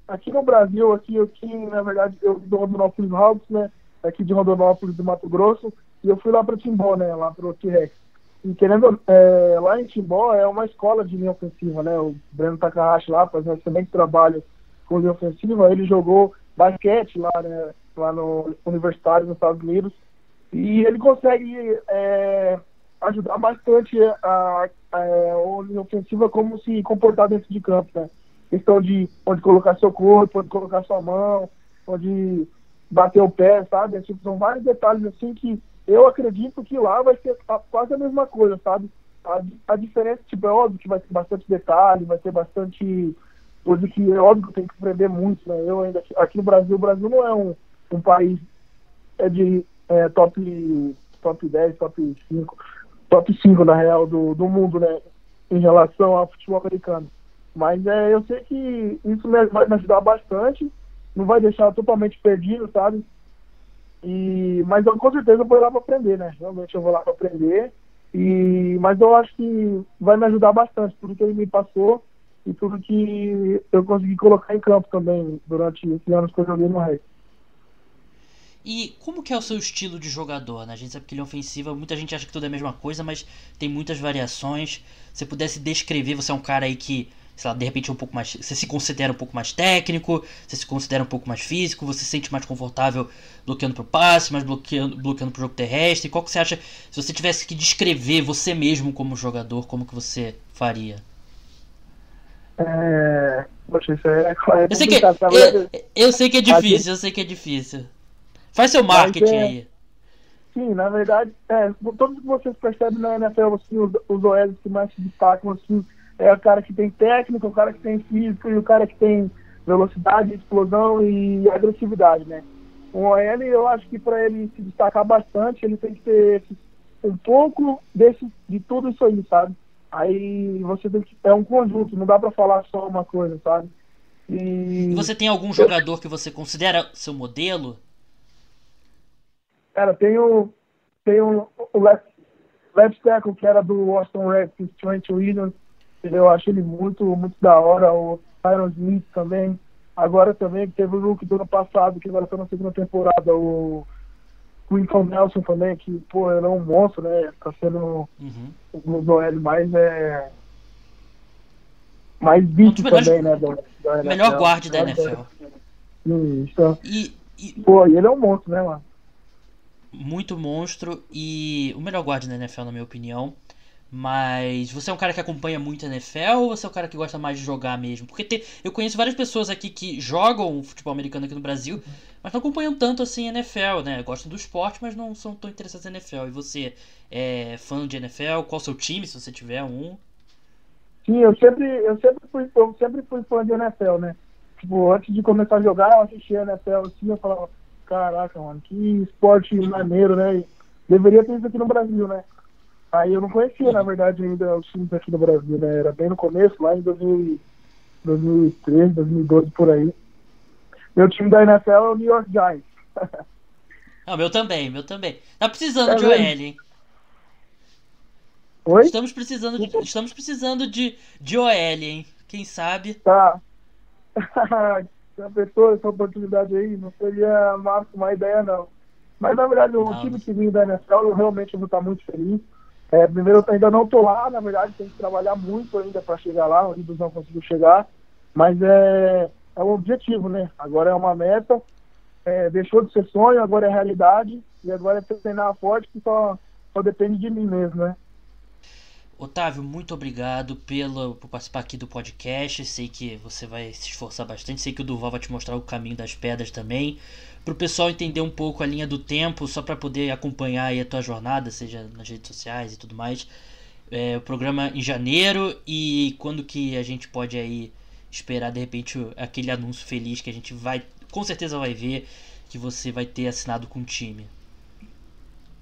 Aqui no Brasil, aqui eu tinha, na verdade, eu do Rondonópolis Hawks, né? Aqui de Rondonópolis do Mato Grosso, e eu fui lá para Timbó, né? Lá para o T-Rex. E querendo, é, lá em Timbó é uma escola de linha ofensiva, né? O Breno Takahashi lá faz um excelente trabalho com linha ofensiva. Ele jogou basquete lá, né? Lá no Universitário nos Estados Unidos. E ele consegue é, ajudar bastante a, a, a linha ofensiva como se comportar dentro de campo, né? Questão de onde colocar seu corpo, onde colocar sua mão, onde bater o pé, sabe? Tipo, são vários detalhes assim que eu acredito que lá vai ser quase a mesma coisa, sabe? A, a diferença, tipo, é óbvio que vai ter bastante detalhe, vai ter bastante coisa que é óbvio que tem que aprender muito, né? Eu ainda aqui no Brasil, o Brasil não é um, um país é de é, top top 10, top 5 top 5, na real, do, do mundo, né? Em relação ao futebol americano. Mas é, eu sei que isso vai me ajudar bastante, não vai deixar totalmente perdido, sabe? E, mas eu com certeza vou lá para aprender, né? Realmente eu vou lá para aprender. E, mas eu acho que vai me ajudar bastante, tudo que ele me passou e tudo que eu consegui colocar em campo também durante esses anos que eu joguei no Rei. E como que é o seu estilo de jogador? Né? A gente sabe que ele é ofensiva, muita gente acha que tudo é a mesma coisa, mas tem muitas variações. Se pudesse descrever, você é um cara aí que, sei lá, de repente é um pouco mais. Você se considera um pouco mais técnico, você se considera um pouco mais físico, você se sente mais confortável bloqueando pro passe, mais bloqueando, bloqueando pro jogo terrestre. Qual que você acha, se você tivesse que descrever você mesmo como jogador, como que você faria? É... Poxa, isso é, é eu, sei que, é, eu, eu sei que é difícil, eu sei que é difícil. Faz seu marketing é, aí. Sim, na verdade, é, todos que vocês percebem na NFL, assim, os, os OLs que mais se destacam, assim, é o cara que tem técnica, o cara que tem físico e o cara que tem velocidade, explosão e agressividade, né? Um OL, eu acho que para ele se destacar bastante, ele tem que ter um pouco desse, de tudo isso aí, sabe? Aí você tem que, é um conjunto, não dá para falar só uma coisa, sabe? E você tem algum jogador que você considera seu modelo? Cara, tem o, tem o, o left, left tackle que era do Washington Redskins, Trent Williams. Eu acho ele muito, muito da hora. O Tyron Smith também. Agora também teve o Luke do ano passado, que agora está na segunda temporada. O Quinton Nelson também, que, pô, ele é um monstro, né? Tá sendo uhum. um dos mais, é... Mais visto também, né? Da, da melhor guarda da NFL. Isso. E, e... Pô, e ele é um monstro, né, mano? muito monstro e o melhor guarda da NFL, na minha opinião. Mas você é um cara que acompanha muito a NFL ou você é um cara que gosta mais de jogar mesmo? Porque eu conheço várias pessoas aqui que jogam futebol americano aqui no Brasil, mas não acompanham tanto assim a NFL, né? Gostam do esporte, mas não são tão interessados na NFL. E você é fã de NFL? Qual o seu time, se você tiver um? Sim, eu sempre, eu sempre fui, eu sempre fui fã de NFL, né? Tipo, antes de começar a jogar, eu assistia NFL assim, eu falava, caraca, mano, que esporte maneiro, né? Deveria ter isso aqui no Brasil, né? Aí eu não conhecia, na verdade, ainda os times aqui no Brasil, né? Era bem no começo, lá em 2013, 2012, por aí. Meu time da NFL é o New York Giants. Não, *laughs* meu também, meu também. Tá precisando é de OL, hein? Oi? Estamos precisando de, estamos precisando de, de OL, hein? Quem sabe? Tá. *laughs* Já pensou essa oportunidade aí? Não seria uma, uma ideia, não. Mas, na verdade, o time que vim da NFL, eu realmente vou estar muito feliz. É, primeiro, ainda não estou lá, na verdade, tem que trabalhar muito ainda para chegar lá, o Ribos não conseguiu chegar. Mas é, é um objetivo, né? Agora é uma meta. É, deixou de ser sonho, agora é realidade. E agora é treinar forte, que só, só depende de mim mesmo, né? Otávio, muito obrigado pelo, por participar aqui do podcast. Sei que você vai se esforçar bastante. Sei que o Duval vai te mostrar o caminho das pedras também. Para o pessoal entender um pouco a linha do tempo, só para poder acompanhar aí a tua jornada, seja nas redes sociais e tudo mais. É, o programa em janeiro e quando que a gente pode aí esperar de repente aquele anúncio feliz que a gente vai, com certeza vai ver que você vai ter assinado com o time.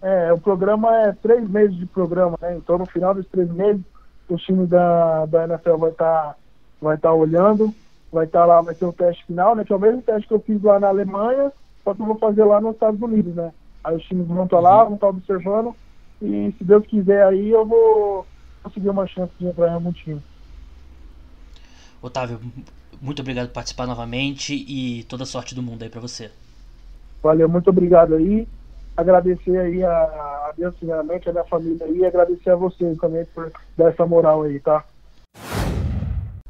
É, o programa é três meses de programa, né? Então no final dos três meses o time da, da NFL vai estar tá, vai tá olhando, vai estar tá lá, vai ter o teste final, né? Que é o mesmo teste que eu fiz lá na Alemanha, só que eu vou fazer lá nos Estados Unidos, né? Aí os times vão estar lá, vão estar tá observando, e se Deus quiser aí eu vou conseguir uma chance de entrar em algum time. Otávio, muito obrigado por participar novamente e toda a sorte do mundo aí para você. Valeu, muito obrigado aí. Agradecer aí a, a Deus, primeiramente, a minha família aí e agradecer a vocês também por dar essa moral aí, tá?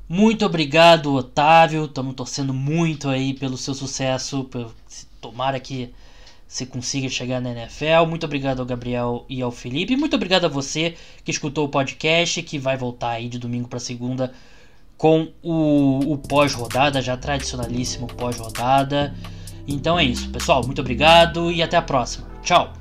Muito obrigado, Otávio. Estamos torcendo muito aí pelo seu sucesso. Tomara que você consiga chegar na NFL. Muito obrigado ao Gabriel e ao Felipe. Muito obrigado a você que escutou o podcast, que vai voltar aí de domingo para segunda com o, o pós-rodada, já tradicionalíssimo pós-rodada. Então é isso, pessoal. Muito obrigado e até a próxima. Ciao!